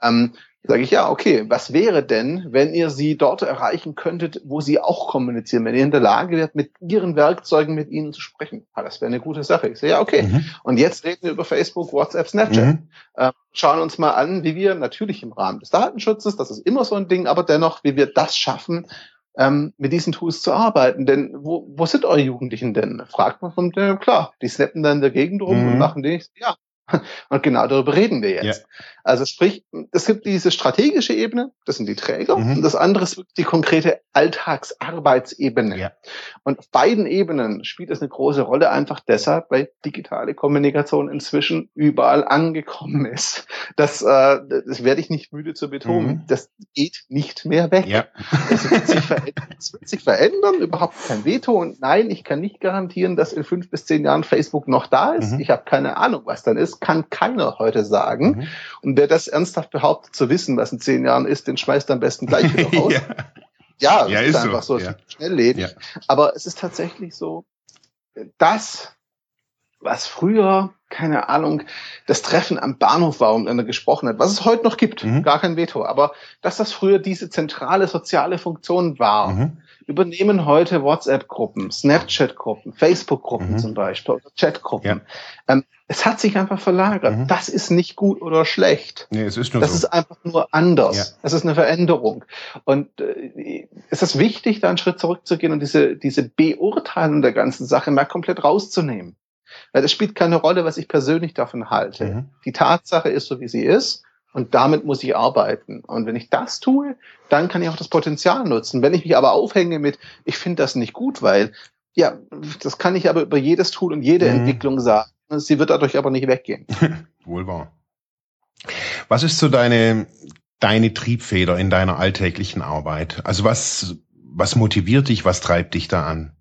Ähm, Sage ich, ja, okay, was wäre denn, wenn ihr sie dort erreichen könntet, wo sie auch kommunizieren, wenn ihr in der Lage wärt, mit ihren Werkzeugen mit ihnen zu sprechen? Ja, das wäre eine gute Sache. Ich sage, ja, okay. Mhm. Und jetzt reden wir über Facebook, WhatsApp, Snapchat. Mhm. Äh, schauen uns mal an, wie wir natürlich im Rahmen des Datenschutzes, das ist immer so ein Ding, aber dennoch, wie wir das schaffen, ähm, mit diesen Tools zu arbeiten. Denn wo, wo sind eure Jugendlichen denn? Fragt man von, ja, klar, die snappen dann in der Gegend rum mhm. und machen nächsten, ja, und genau darüber reden wir jetzt. Ja. Also sprich, es gibt diese strategische Ebene, das sind die Träger, mhm. und das andere ist die konkrete Alltagsarbeitsebene. Ja. Und auf beiden Ebenen spielt es eine große Rolle, einfach deshalb, weil digitale Kommunikation inzwischen überall angekommen ist. Das, äh, das werde ich nicht müde zu betonen. Mhm. Das geht nicht mehr weg. Ja. Es, wird sich es wird sich verändern, überhaupt kein Veto. Und nein, ich kann nicht garantieren, dass in fünf bis zehn Jahren Facebook noch da ist. Mhm. Ich habe keine Ahnung, was dann ist kann keiner heute sagen. Mhm. Und wer das ernsthaft behauptet zu wissen, was in zehn Jahren ist, den schmeißt am besten gleich wieder raus. ja. ja, das ja, ist, ist einfach so, so ja. schnelllebig. Ja. Aber es ist tatsächlich so, das, was früher keine Ahnung, das Treffen am Bahnhof war, um er gesprochen hat, was es heute noch gibt, mhm. gar kein Veto, aber dass das früher diese zentrale soziale Funktion war, mhm. übernehmen heute WhatsApp-Gruppen, Snapchat-Gruppen, Facebook-Gruppen mhm. zum Beispiel, oder Chat-Gruppen. Ja. Ähm, es hat sich einfach verlagert. Mhm. Das ist nicht gut oder schlecht. Nee, es ist nur das so. ist einfach nur anders. Ja. Das ist eine Veränderung. Und äh, es ist wichtig, da einen Schritt zurückzugehen und diese, diese Beurteilung der ganzen Sache mal komplett rauszunehmen. Weil es spielt keine Rolle, was ich persönlich davon halte. Mhm. Die Tatsache ist so, wie sie ist. Und damit muss ich arbeiten. Und wenn ich das tue, dann kann ich auch das Potenzial nutzen. Wenn ich mich aber aufhänge mit, ich finde das nicht gut, weil, ja, das kann ich aber über jedes Tool und jede mhm. Entwicklung sagen. Sie wird dadurch aber nicht weggehen. Wohl wahr. Was ist so deine, deine Triebfeder in deiner alltäglichen Arbeit? Also was, was motiviert dich, was treibt dich da an?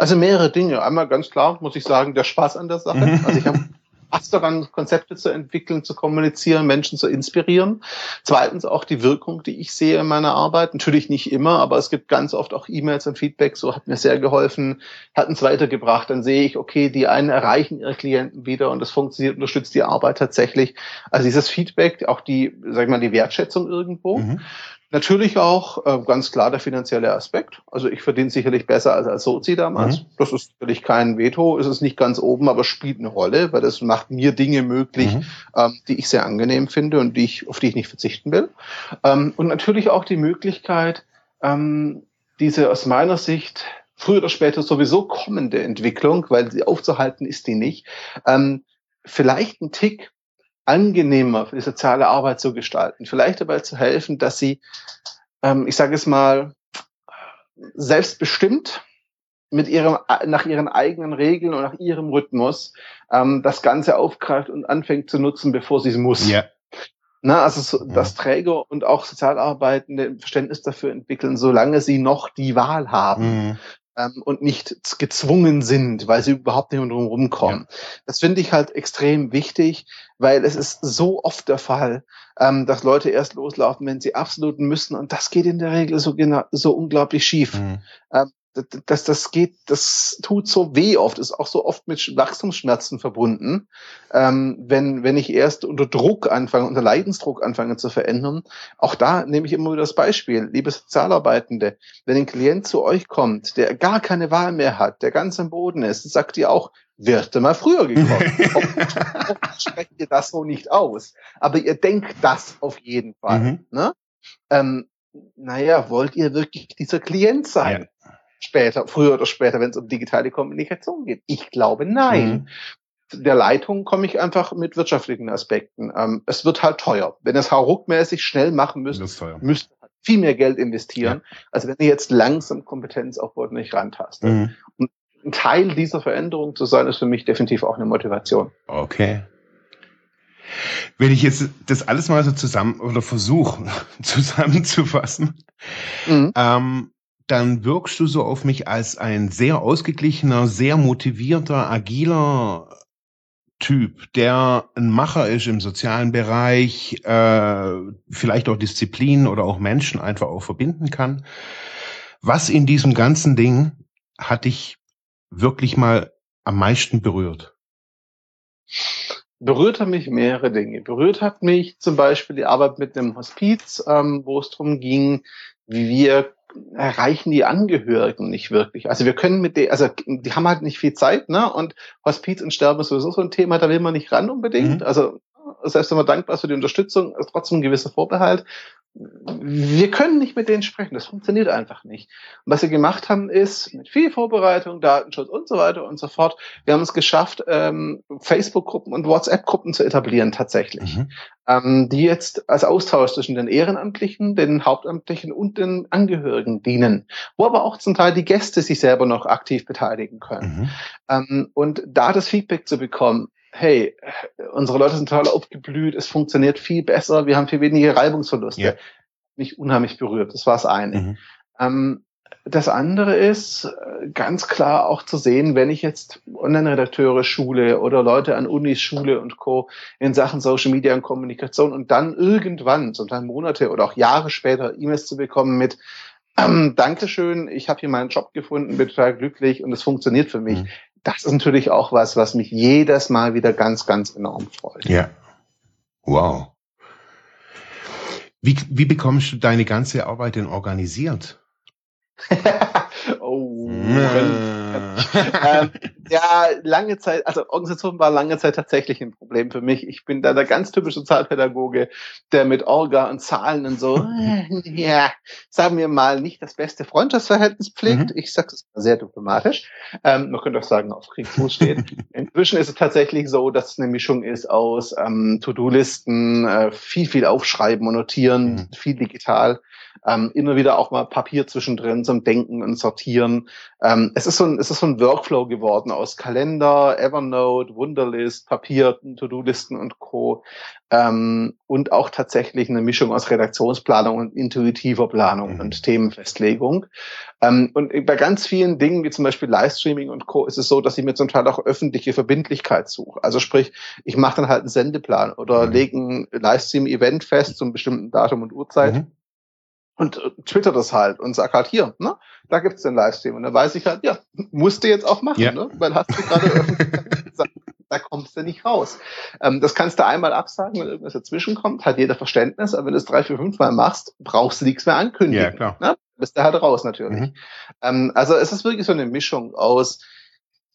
Also mehrere Dinge. Einmal ganz klar, muss ich sagen, der Spaß an der Sache. Also ich habe Spaß daran, Konzepte zu entwickeln, zu kommunizieren, Menschen zu inspirieren. Zweitens auch die Wirkung, die ich sehe in meiner Arbeit. Natürlich nicht immer, aber es gibt ganz oft auch E-Mails und Feedback. So hat mir sehr geholfen, hat uns weitergebracht. Dann sehe ich, okay, die einen erreichen ihre Klienten wieder und das funktioniert, unterstützt die Arbeit tatsächlich. Also dieses Feedback, auch die, sag ich mal, die Wertschätzung irgendwo. Mhm. Natürlich auch äh, ganz klar der finanzielle Aspekt. Also ich verdiene sicherlich besser als als Sozi damals. Mhm. Das ist natürlich kein Veto. Es ist nicht ganz oben, aber spielt eine Rolle, weil das macht mir Dinge möglich, mhm. ähm, die ich sehr angenehm finde und die ich, auf die ich nicht verzichten will. Ähm, und natürlich auch die Möglichkeit, ähm, diese aus meiner Sicht früher oder später sowieso kommende Entwicklung, weil sie aufzuhalten ist die nicht, ähm, vielleicht ein Tick angenehmer für die soziale Arbeit zu gestalten. Vielleicht dabei zu helfen, dass sie, ähm, ich sage es mal, selbstbestimmt mit ihrem, nach ihren eigenen Regeln und nach ihrem Rhythmus ähm, das Ganze aufgreift und anfängt zu nutzen, bevor sie es muss. Ja. Na, also so, ja. dass Träger und auch Sozialarbeitende Verständnis dafür entwickeln, solange sie noch die Wahl haben. Mhm ähm, und nicht gezwungen sind, weil sie überhaupt nicht drum rumkommen. Ja. Das finde ich halt extrem wichtig, weil es ist so oft der Fall, ähm, dass Leute erst loslaufen, wenn sie absolut müssen und das geht in der Regel so, so unglaublich schief. Mhm. Ähm, das, das geht, das tut so weh oft, ist auch so oft mit Wachstumsschmerzen verbunden. Ähm, wenn, wenn ich erst unter Druck anfange, unter Leidensdruck anfange zu verändern, auch da nehme ich immer wieder das Beispiel, liebe Sozialarbeitende, wenn ein Klient zu euch kommt, der gar keine Wahl mehr hat, der ganz am Boden ist, sagt ihr auch, wärst mal früher gekommen. sprecht ihr das so nicht aus. Aber ihr denkt das auf jeden Fall. Mhm. Ne? Ähm, naja, wollt ihr wirklich dieser Klient sein? Ja später, früher oder später, wenn es um digitale Kommunikation geht? Ich glaube nein. Mhm. Der Leitung komme ich einfach mit wirtschaftlichen Aspekten. Ähm, es wird halt teuer. Wenn es hauruckmäßig schnell machen müsst, müsst ihr viel mehr Geld investieren, ja. als wenn ihr jetzt langsam Kompetenz und nicht rantastet. Mhm. Und ein Teil dieser Veränderung zu sein, ist für mich definitiv auch eine Motivation. Okay. Wenn ich jetzt das alles mal so zusammen oder versuche zusammenzufassen, mhm. ähm, dann wirkst du so auf mich als ein sehr ausgeglichener, sehr motivierter, agiler Typ, der ein Macher ist im sozialen Bereich, äh, vielleicht auch Disziplin oder auch Menschen einfach auch verbinden kann. Was in diesem ganzen Ding hat dich wirklich mal am meisten berührt? Berührt hat mich mehrere Dinge. Berührt hat mich zum Beispiel die Arbeit mit einem Hospiz, ähm, wo es darum ging, wie wir erreichen die Angehörigen nicht wirklich. Also wir können mit denen, also die haben halt nicht viel Zeit, ne? Und Hospiz und Sterben ist sowieso so ein Thema, da will man nicht ran unbedingt. Mhm. Also selbst wenn man dankbar ist für die Unterstützung, ist trotzdem ein gewisser Vorbehalt wir können nicht mit denen sprechen. Das funktioniert einfach nicht. Und was wir gemacht haben, ist mit viel Vorbereitung, Datenschutz und so weiter und so fort, wir haben es geschafft, ähm, Facebook-Gruppen und WhatsApp-Gruppen zu etablieren tatsächlich, mhm. ähm, die jetzt als Austausch zwischen den Ehrenamtlichen, den Hauptamtlichen und den Angehörigen dienen, wo aber auch zum Teil die Gäste sich selber noch aktiv beteiligen können. Mhm. Ähm, und da das Feedback zu bekommen, hey, unsere Leute sind total aufgeblüht, es funktioniert viel besser, wir haben viel weniger Reibungsverluste. Ja. Mich unheimlich berührt, das war das eine. Mhm. Ähm, das andere ist äh, ganz klar auch zu sehen, wenn ich jetzt Online-Redakteure schule oder Leute an Unis schule und Co. in Sachen Social Media und Kommunikation und dann irgendwann, zum Teil Monate oder auch Jahre später E-Mails zu bekommen mit ähm, Dankeschön, ich habe hier meinen Job gefunden, bin total glücklich und es funktioniert für mich. Mhm. Das ist natürlich auch was, was mich jedes Mal wieder ganz, ganz enorm freut. Ja. Wow. Wie, wie bekommst du deine ganze Arbeit denn organisiert? oh. ähm, ja, lange Zeit, also Organisation war lange Zeit tatsächlich ein Problem für mich. Ich bin da der ganz typische Sozialpädagoge, der mit Orga und Zahlen und so, ja, sagen wir mal, nicht das beste Freundschaftsverhältnis pflegt. Mhm. Ich sage es sehr diplomatisch. Ähm, man könnte auch sagen, auf Kriegsfuß steht. Inzwischen ist es tatsächlich so, dass es eine Mischung ist aus ähm, To-Do-Listen, äh, viel, viel aufschreiben und notieren, mhm. viel digital ähm, immer wieder auch mal Papier zwischendrin zum Denken und Sortieren. Ähm, es ist so ein, es ist so ein Workflow geworden aus Kalender, Evernote, Wunderlist, Papier, To-Do-Listen und Co. Ähm, und auch tatsächlich eine Mischung aus Redaktionsplanung und intuitiver Planung mhm. und Themenfestlegung. Ähm, und bei ganz vielen Dingen, wie zum Beispiel Livestreaming und Co., ist es so, dass ich mir zum Teil auch öffentliche Verbindlichkeit suche. Also sprich, ich mache dann halt einen Sendeplan oder mhm. lege ein Livestream-Event fest zum bestimmten Datum und Uhrzeit. Mhm und äh, twitter das halt und sag halt hier, ne, da gibt's den Livestream. Und dann weiß ich halt, ja, musst du jetzt auch machen, ja. ne? Weil hast du gerade gesagt, da kommst du nicht raus. Ähm, das kannst du einmal absagen, wenn irgendwas dazwischen kommt, hat jeder Verständnis, aber wenn du es drei, vier, fünf Mal machst, brauchst du nichts mehr ankündigen. Ja, klar. Ne? Bist du halt raus natürlich. Mhm. Ähm, also es ist wirklich so eine Mischung aus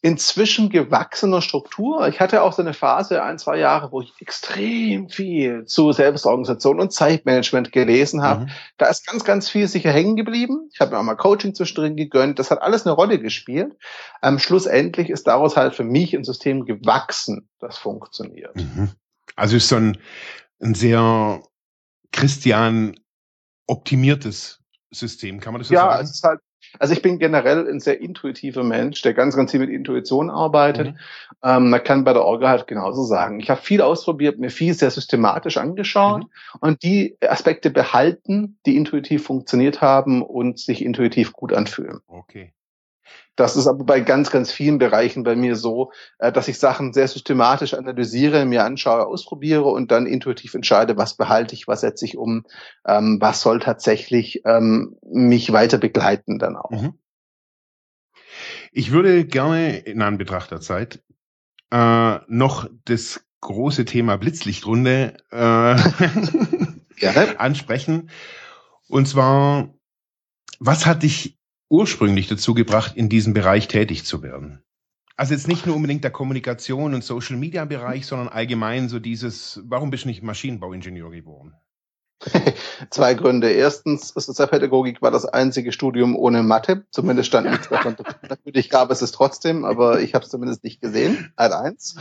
inzwischen gewachsener Struktur. Ich hatte auch so eine Phase, ein, zwei Jahre, wo ich extrem viel zu Selbstorganisation und Zeitmanagement gelesen habe. Mhm. Da ist ganz, ganz viel sicher hängen geblieben. Ich habe mir auch mal Coaching zwischendrin gegönnt. Das hat alles eine Rolle gespielt. Ähm, schlussendlich ist daraus halt für mich ein System gewachsen, das funktioniert. Mhm. Also ist so ein, ein sehr Christian optimiertes System, kann man das so ja, sagen? Ja, es ist halt also ich bin generell ein sehr intuitiver Mensch, der ganz, ganz viel mit Intuition arbeitet. Mhm. Ähm, man kann bei der Orga halt genauso sagen. Ich habe viel ausprobiert, mir viel sehr systematisch angeschaut mhm. und die Aspekte behalten, die intuitiv funktioniert haben und sich intuitiv gut anfühlen. Okay. Das ist aber bei ganz, ganz vielen Bereichen bei mir so, äh, dass ich Sachen sehr systematisch analysiere, mir anschaue, ausprobiere und dann intuitiv entscheide, was behalte ich, was setze ich um, ähm, was soll tatsächlich ähm, mich weiter begleiten dann auch. Mhm. Ich würde gerne in Anbetracht der Zeit äh, noch das große Thema Blitzlichtrunde äh, ansprechen. Und zwar, was hat dich ursprünglich dazu gebracht, in diesem Bereich tätig zu werden? Also jetzt nicht nur unbedingt der Kommunikation und Social Media Bereich, sondern allgemein so dieses, warum bist du nicht Maschinenbauingenieur geboren? Zwei Gründe. Erstens, Sozialpädagogik war das einzige Studium ohne Mathe. Zumindest stand nichts davon. Natürlich gab es es trotzdem, aber ich habe es zumindest nicht gesehen. Ad eins.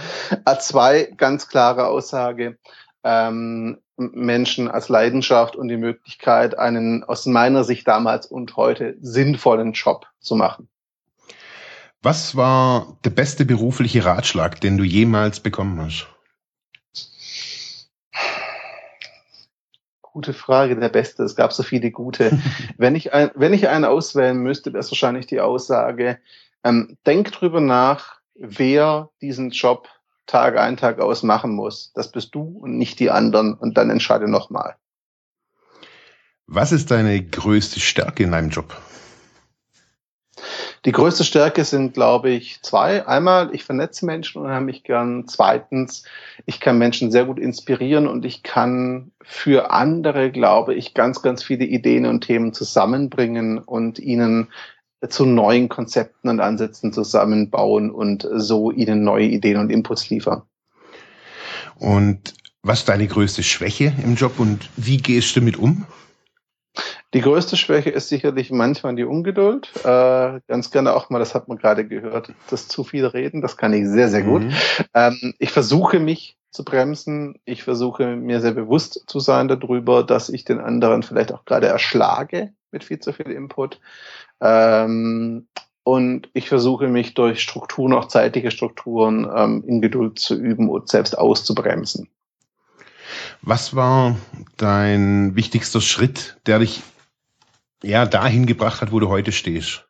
Ad zwei, ganz klare Aussage ähm, Menschen als Leidenschaft und die Möglichkeit, einen aus meiner Sicht damals und heute sinnvollen Job zu machen. Was war der beste berufliche Ratschlag, den du jemals bekommen hast? Gute Frage, der beste. Es gab so viele gute. wenn, ich ein, wenn ich einen auswählen müsste, wäre es wahrscheinlich die Aussage, ähm, denk drüber nach, wer diesen Job Tag ein, Tag aus machen muss. Das bist du und nicht die anderen. Und dann entscheide nochmal. Was ist deine größte Stärke in deinem Job? Die größte Stärke sind, glaube ich, zwei. Einmal, ich vernetze Menschen unheimlich gern. Zweitens, ich kann Menschen sehr gut inspirieren und ich kann für andere, glaube ich, ganz, ganz viele Ideen und Themen zusammenbringen und ihnen zu neuen Konzepten und Ansätzen zusammenbauen und so ihnen neue Ideen und Inputs liefern. Und was ist deine größte Schwäche im Job und wie gehst du damit um? Die größte Schwäche ist sicherlich manchmal die Ungeduld. Äh, ganz gerne auch mal, das hat man gerade gehört, das zu viel reden, das kann ich sehr, sehr gut. Mhm. Ähm, ich versuche mich zu bremsen. Ich versuche mir sehr bewusst zu sein darüber, dass ich den anderen vielleicht auch gerade erschlage mit viel zu viel Input. Ähm, und ich versuche mich durch Strukturen, auch zeitliche Strukturen, ähm, in Geduld zu üben und selbst auszubremsen. Was war dein wichtigster Schritt, der dich ja dahin gebracht hat, wo du heute stehst?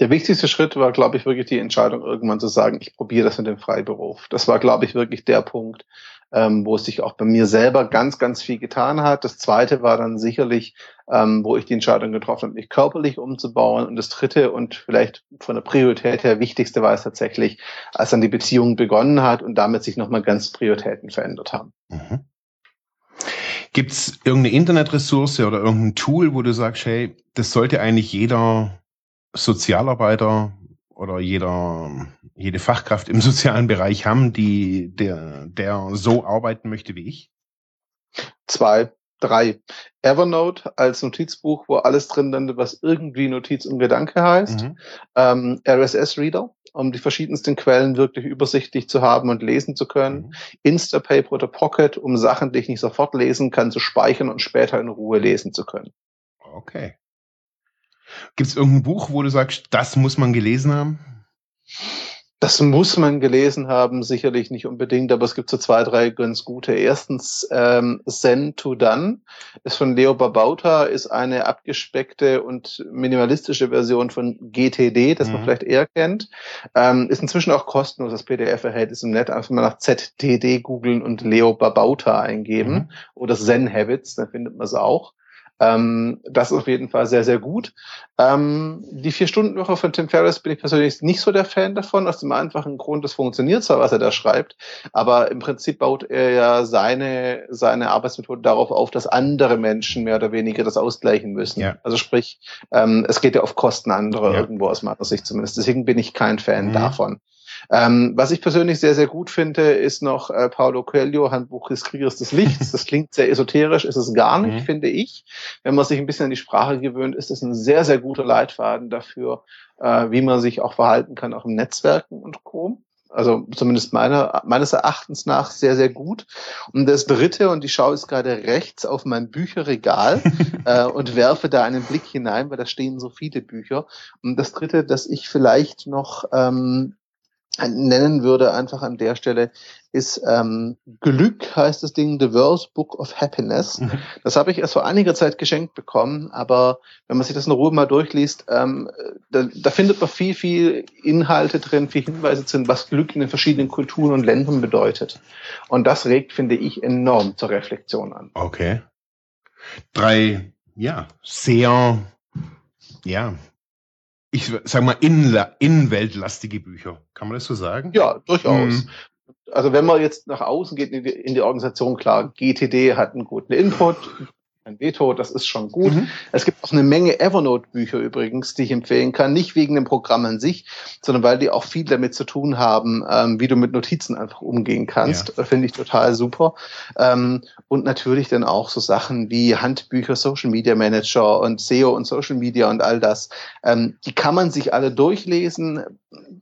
Der wichtigste Schritt war, glaube ich, wirklich die Entscheidung, irgendwann zu sagen, ich probiere das mit dem Freiberuf. Das war, glaube ich, wirklich der Punkt, ähm, wo es sich auch bei mir selber ganz, ganz viel getan hat. Das zweite war dann sicherlich, ähm, wo ich die Entscheidung getroffen habe, mich körperlich umzubauen. Und das dritte und vielleicht von der Priorität her wichtigste war es tatsächlich, als dann die Beziehung begonnen hat und damit sich nochmal ganz Prioritäten verändert haben. Mhm. Gibt es irgendeine Internetressource oder irgendein Tool, wo du sagst, hey, das sollte eigentlich jeder Sozialarbeiter oder jeder, jede Fachkraft im sozialen Bereich haben, die, der, der so arbeiten möchte wie ich? Zwei, drei. Evernote als Notizbuch, wo alles drin landet, was irgendwie Notiz und Gedanke heißt. Mhm. Ähm, RSS-Reader, um die verschiedensten Quellen wirklich übersichtlich zu haben und lesen zu können. Mhm. Instapaper oder Pocket, um Sachen, die ich nicht sofort lesen kann, zu speichern und später in Ruhe lesen zu können. Okay. Gibt es irgendein Buch, wo du sagst, das muss man gelesen haben? Das muss man gelesen haben, sicherlich nicht unbedingt, aber es gibt so zwei, drei ganz gute. Erstens ähm, Zen to Done ist von Leo Babauta, ist eine abgespeckte und minimalistische Version von GTD, das mhm. man vielleicht eher kennt. Ähm, ist inzwischen auch kostenlos, das PDF erhält ist im Netz. Einfach mal nach ZTD googeln und Leo Babauta eingeben mhm. oder Zen Habits, dann findet man es auch. Ähm, das ist auf jeden Fall sehr, sehr gut. Ähm, die Vier-Stunden-Woche von Tim Ferriss bin ich persönlich nicht so der Fan davon, aus dem einfachen Grund, es funktioniert zwar, was er da schreibt, aber im Prinzip baut er ja seine, seine Arbeitsmethode darauf auf, dass andere Menschen mehr oder weniger das ausgleichen müssen. Ja. Also sprich, ähm, es geht ja auf Kosten anderer ja. irgendwo aus meiner Sicht zumindest. Deswegen bin ich kein Fan mhm. davon. Ähm, was ich persönlich sehr, sehr gut finde, ist noch äh, Paulo Coelho, Handbuch des Kriegers des Lichts. Das klingt sehr esoterisch, ist es gar nicht, mhm. finde ich. Wenn man sich ein bisschen an die Sprache gewöhnt, ist es ein sehr, sehr guter Leitfaden dafür, äh, wie man sich auch verhalten kann, auch im Netzwerken und Co. Also zumindest meiner, meines Erachtens nach sehr, sehr gut. Und das Dritte, und ich schaue jetzt gerade rechts auf mein Bücherregal äh, und werfe da einen Blick hinein, weil da stehen so viele Bücher. Und das Dritte, dass ich vielleicht noch ähm, nennen würde, einfach an der Stelle, ist ähm, Glück, heißt das Ding, The World Book of Happiness. Mhm. Das habe ich erst vor einiger Zeit geschenkt bekommen, aber wenn man sich das in Ruhe mal durchliest, ähm, da, da findet man viel, viel Inhalte drin, viel Hinweise drin, was Glück in den verschiedenen Kulturen und Ländern bedeutet. Und das regt, finde ich, enorm zur Reflexion an. Okay. Drei, ja, sehr, ja, ich sag mal, innenweltlastige Bücher. Kann man das so sagen? Ja, durchaus. Hm. Also wenn man jetzt nach außen geht in die, in die Organisation, klar, GTD hat einen guten Input, ein Veto, das ist schon gut. Mhm. Es gibt auch eine Menge Evernote-Bücher übrigens, die ich empfehlen kann. Nicht wegen dem Programm an sich, sondern weil die auch viel damit zu tun haben, ähm, wie du mit Notizen einfach umgehen kannst. Ja. Finde ich total super. Ähm, und natürlich dann auch so Sachen wie Handbücher, Social Media Manager und SEO und Social Media und all das. Ähm, die kann man sich alle durchlesen.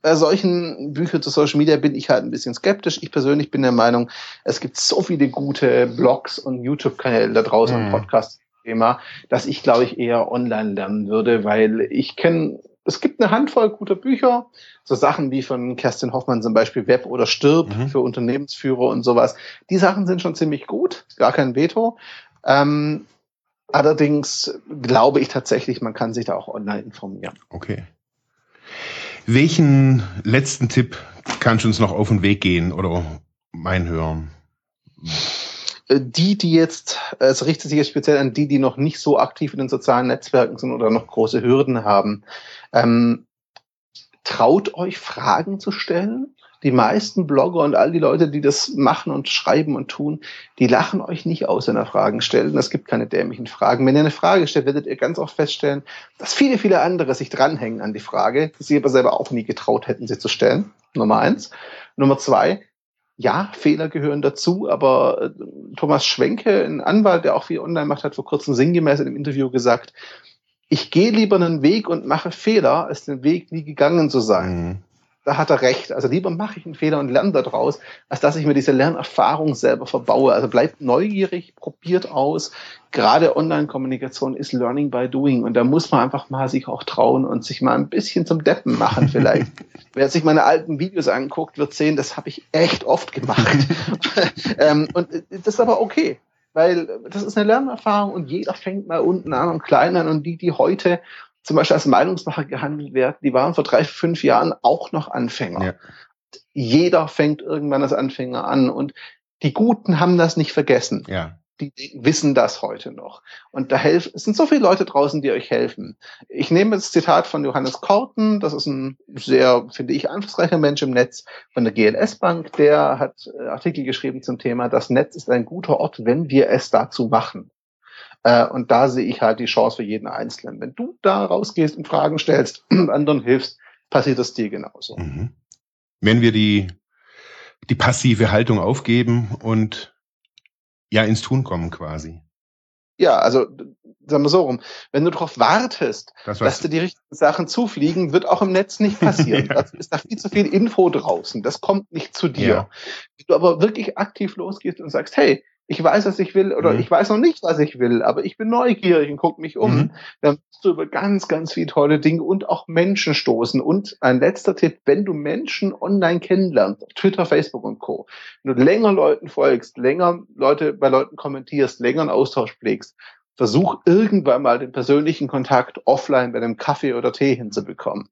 Bei solchen Büchern zu Social Media bin ich halt ein bisschen skeptisch. Ich persönlich bin der Meinung, es gibt so viele gute Blogs und YouTube-Kanäle da draußen mhm. und Podcasts Podcast-Thema, dass ich, glaube ich, eher online lernen würde, weil ich kenne, es gibt eine Handvoll guter Bücher, so Sachen wie von Kerstin Hoffmann zum Beispiel Web oder Stirb mhm. für Unternehmensführer und sowas. Die Sachen sind schon ziemlich gut, gar kein Veto. Ähm, allerdings glaube ich tatsächlich, man kann sich da auch online informieren. Okay. Welchen letzten Tipp kannst du uns noch auf den Weg gehen oder mein hören? Äh, die, die jetzt, es richtet sich jetzt speziell an die, die noch nicht so aktiv in den sozialen Netzwerken sind oder noch große Hürden haben. Ähm, traut euch Fragen zu stellen. Die meisten Blogger und all die Leute, die das machen und schreiben und tun, die lachen euch nicht aus, wenn ihr Fragen stellt. es gibt keine dämlichen Fragen. Wenn ihr eine Frage stellt, werdet ihr ganz oft feststellen, dass viele, viele andere sich dranhängen an die Frage, die sie aber selber auch nie getraut hätten, sie zu stellen. Nummer eins. Nummer zwei, ja, Fehler gehören dazu, aber äh, Thomas Schwenke, ein Anwalt, der auch viel online macht, hat vor kurzem sinngemäß in einem Interview gesagt, ich gehe lieber einen Weg und mache Fehler, als den Weg nie gegangen zu sein. Mhm da hat er recht. Also lieber mache ich einen Fehler und lerne daraus, als dass ich mir diese Lernerfahrung selber verbaue. Also bleibt neugierig, probiert aus. Gerade Online-Kommunikation ist Learning by Doing und da muss man einfach mal sich auch trauen und sich mal ein bisschen zum Deppen machen vielleicht. Wer sich meine alten Videos anguckt, wird sehen, das habe ich echt oft gemacht. ähm, und das ist aber okay weil das ist eine Lernerfahrung und jeder fängt mal unten an und klein an und die, die heute zum Beispiel als Meinungsmacher gehandelt werden, die waren vor drei, fünf Jahren auch noch Anfänger. Ja. Jeder fängt irgendwann als Anfänger an und die Guten haben das nicht vergessen. Ja die wissen das heute noch. Und da helfen, es sind so viele Leute draußen, die euch helfen. Ich nehme das Zitat von Johannes Korten, das ist ein sehr, finde ich, einflussreicher Mensch im Netz von der GLS Bank, der hat äh, Artikel geschrieben zum Thema, das Netz ist ein guter Ort, wenn wir es dazu machen. Äh, und da sehe ich halt die Chance für jeden Einzelnen. Wenn du da rausgehst und Fragen stellst und anderen hilfst, passiert das dir genauso. Mhm. Wenn wir die, die passive Haltung aufgeben und ja ins Tun kommen quasi. Ja, also sagen wir so rum, wenn du darauf wartest, das dass dir die richtigen Sachen zufliegen, wird auch im Netz nicht passieren. ja. Also ist da viel zu viel Info draußen. Das kommt nicht zu dir. Ja. Wenn du aber wirklich aktiv losgehst und sagst, hey, ich weiß, was ich will oder mhm. ich weiß noch nicht, was ich will, aber ich bin neugierig und gucke mich um, mhm. dann wirst du über ganz, ganz viele tolle Dinge und auch Menschen stoßen. Und ein letzter Tipp, wenn du Menschen online kennenlernst, auf Twitter, Facebook und Co., wenn du länger Leuten folgst, länger Leute bei Leuten kommentierst, länger einen Austausch pflegst, versuch irgendwann mal den persönlichen Kontakt offline bei einem Kaffee oder Tee hinzubekommen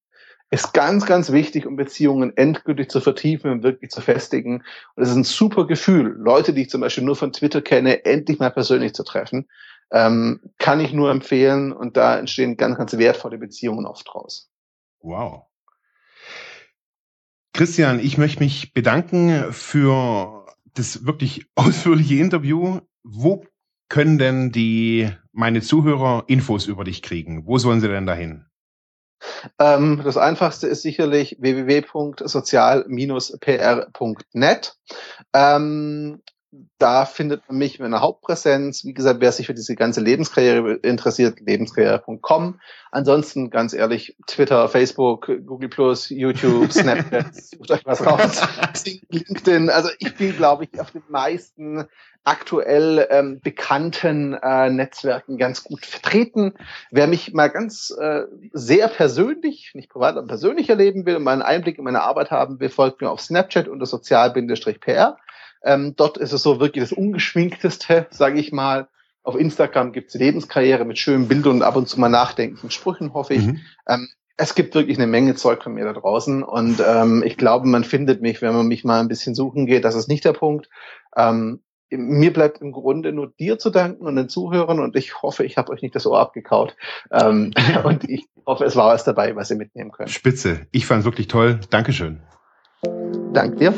ist ganz, ganz wichtig, um Beziehungen endgültig zu vertiefen und wirklich zu festigen. Und es ist ein super Gefühl, Leute, die ich zum Beispiel nur von Twitter kenne, endlich mal persönlich zu treffen. Ähm, kann ich nur empfehlen und da entstehen ganz, ganz wertvolle Beziehungen oft draus. Wow. Christian, ich möchte mich bedanken für das wirklich ausführliche Interview. Wo können denn die meine Zuhörer Infos über dich kriegen? Wo sollen sie denn dahin? Ähm, das einfachste ist sicherlich www.sozial-pr.net. Ähm, da findet man mich mit einer Hauptpräsenz. Wie gesagt, wer sich für diese ganze Lebenskarriere interessiert, lebenskarriere.com. Ansonsten, ganz ehrlich, Twitter, Facebook, Google Plus, YouTube, Snapchat, sucht euch was raus. LinkedIn. Also ich bin, glaube ich, auf den meisten aktuell ähm, bekannten äh, Netzwerken ganz gut vertreten. Wer mich mal ganz äh, sehr persönlich, nicht privat, aber persönlich erleben will und mal einen Einblick in meine Arbeit haben will, folgt mir auf Snapchat unter sozial-pr. Ähm, dort ist es so wirklich das ungeschminkteste, sage ich mal. Auf Instagram gibt's Lebenskarriere mit schönen Bildern und ab und zu mal nachdenklichen Sprüchen, hoffe ich. Mhm. Ähm, es gibt wirklich eine Menge Zeug von mir da draußen und ähm, ich glaube, man findet mich, wenn man mich mal ein bisschen suchen geht. Das ist nicht der Punkt. Ähm, mir bleibt im Grunde nur dir zu danken und den Zuhörern und ich hoffe, ich habe euch nicht das Ohr abgekaut. Ähm, und ich hoffe, es war was dabei, was ihr mitnehmen könnt. Spitze. Ich fand es wirklich toll. Dankeschön. Dank dir.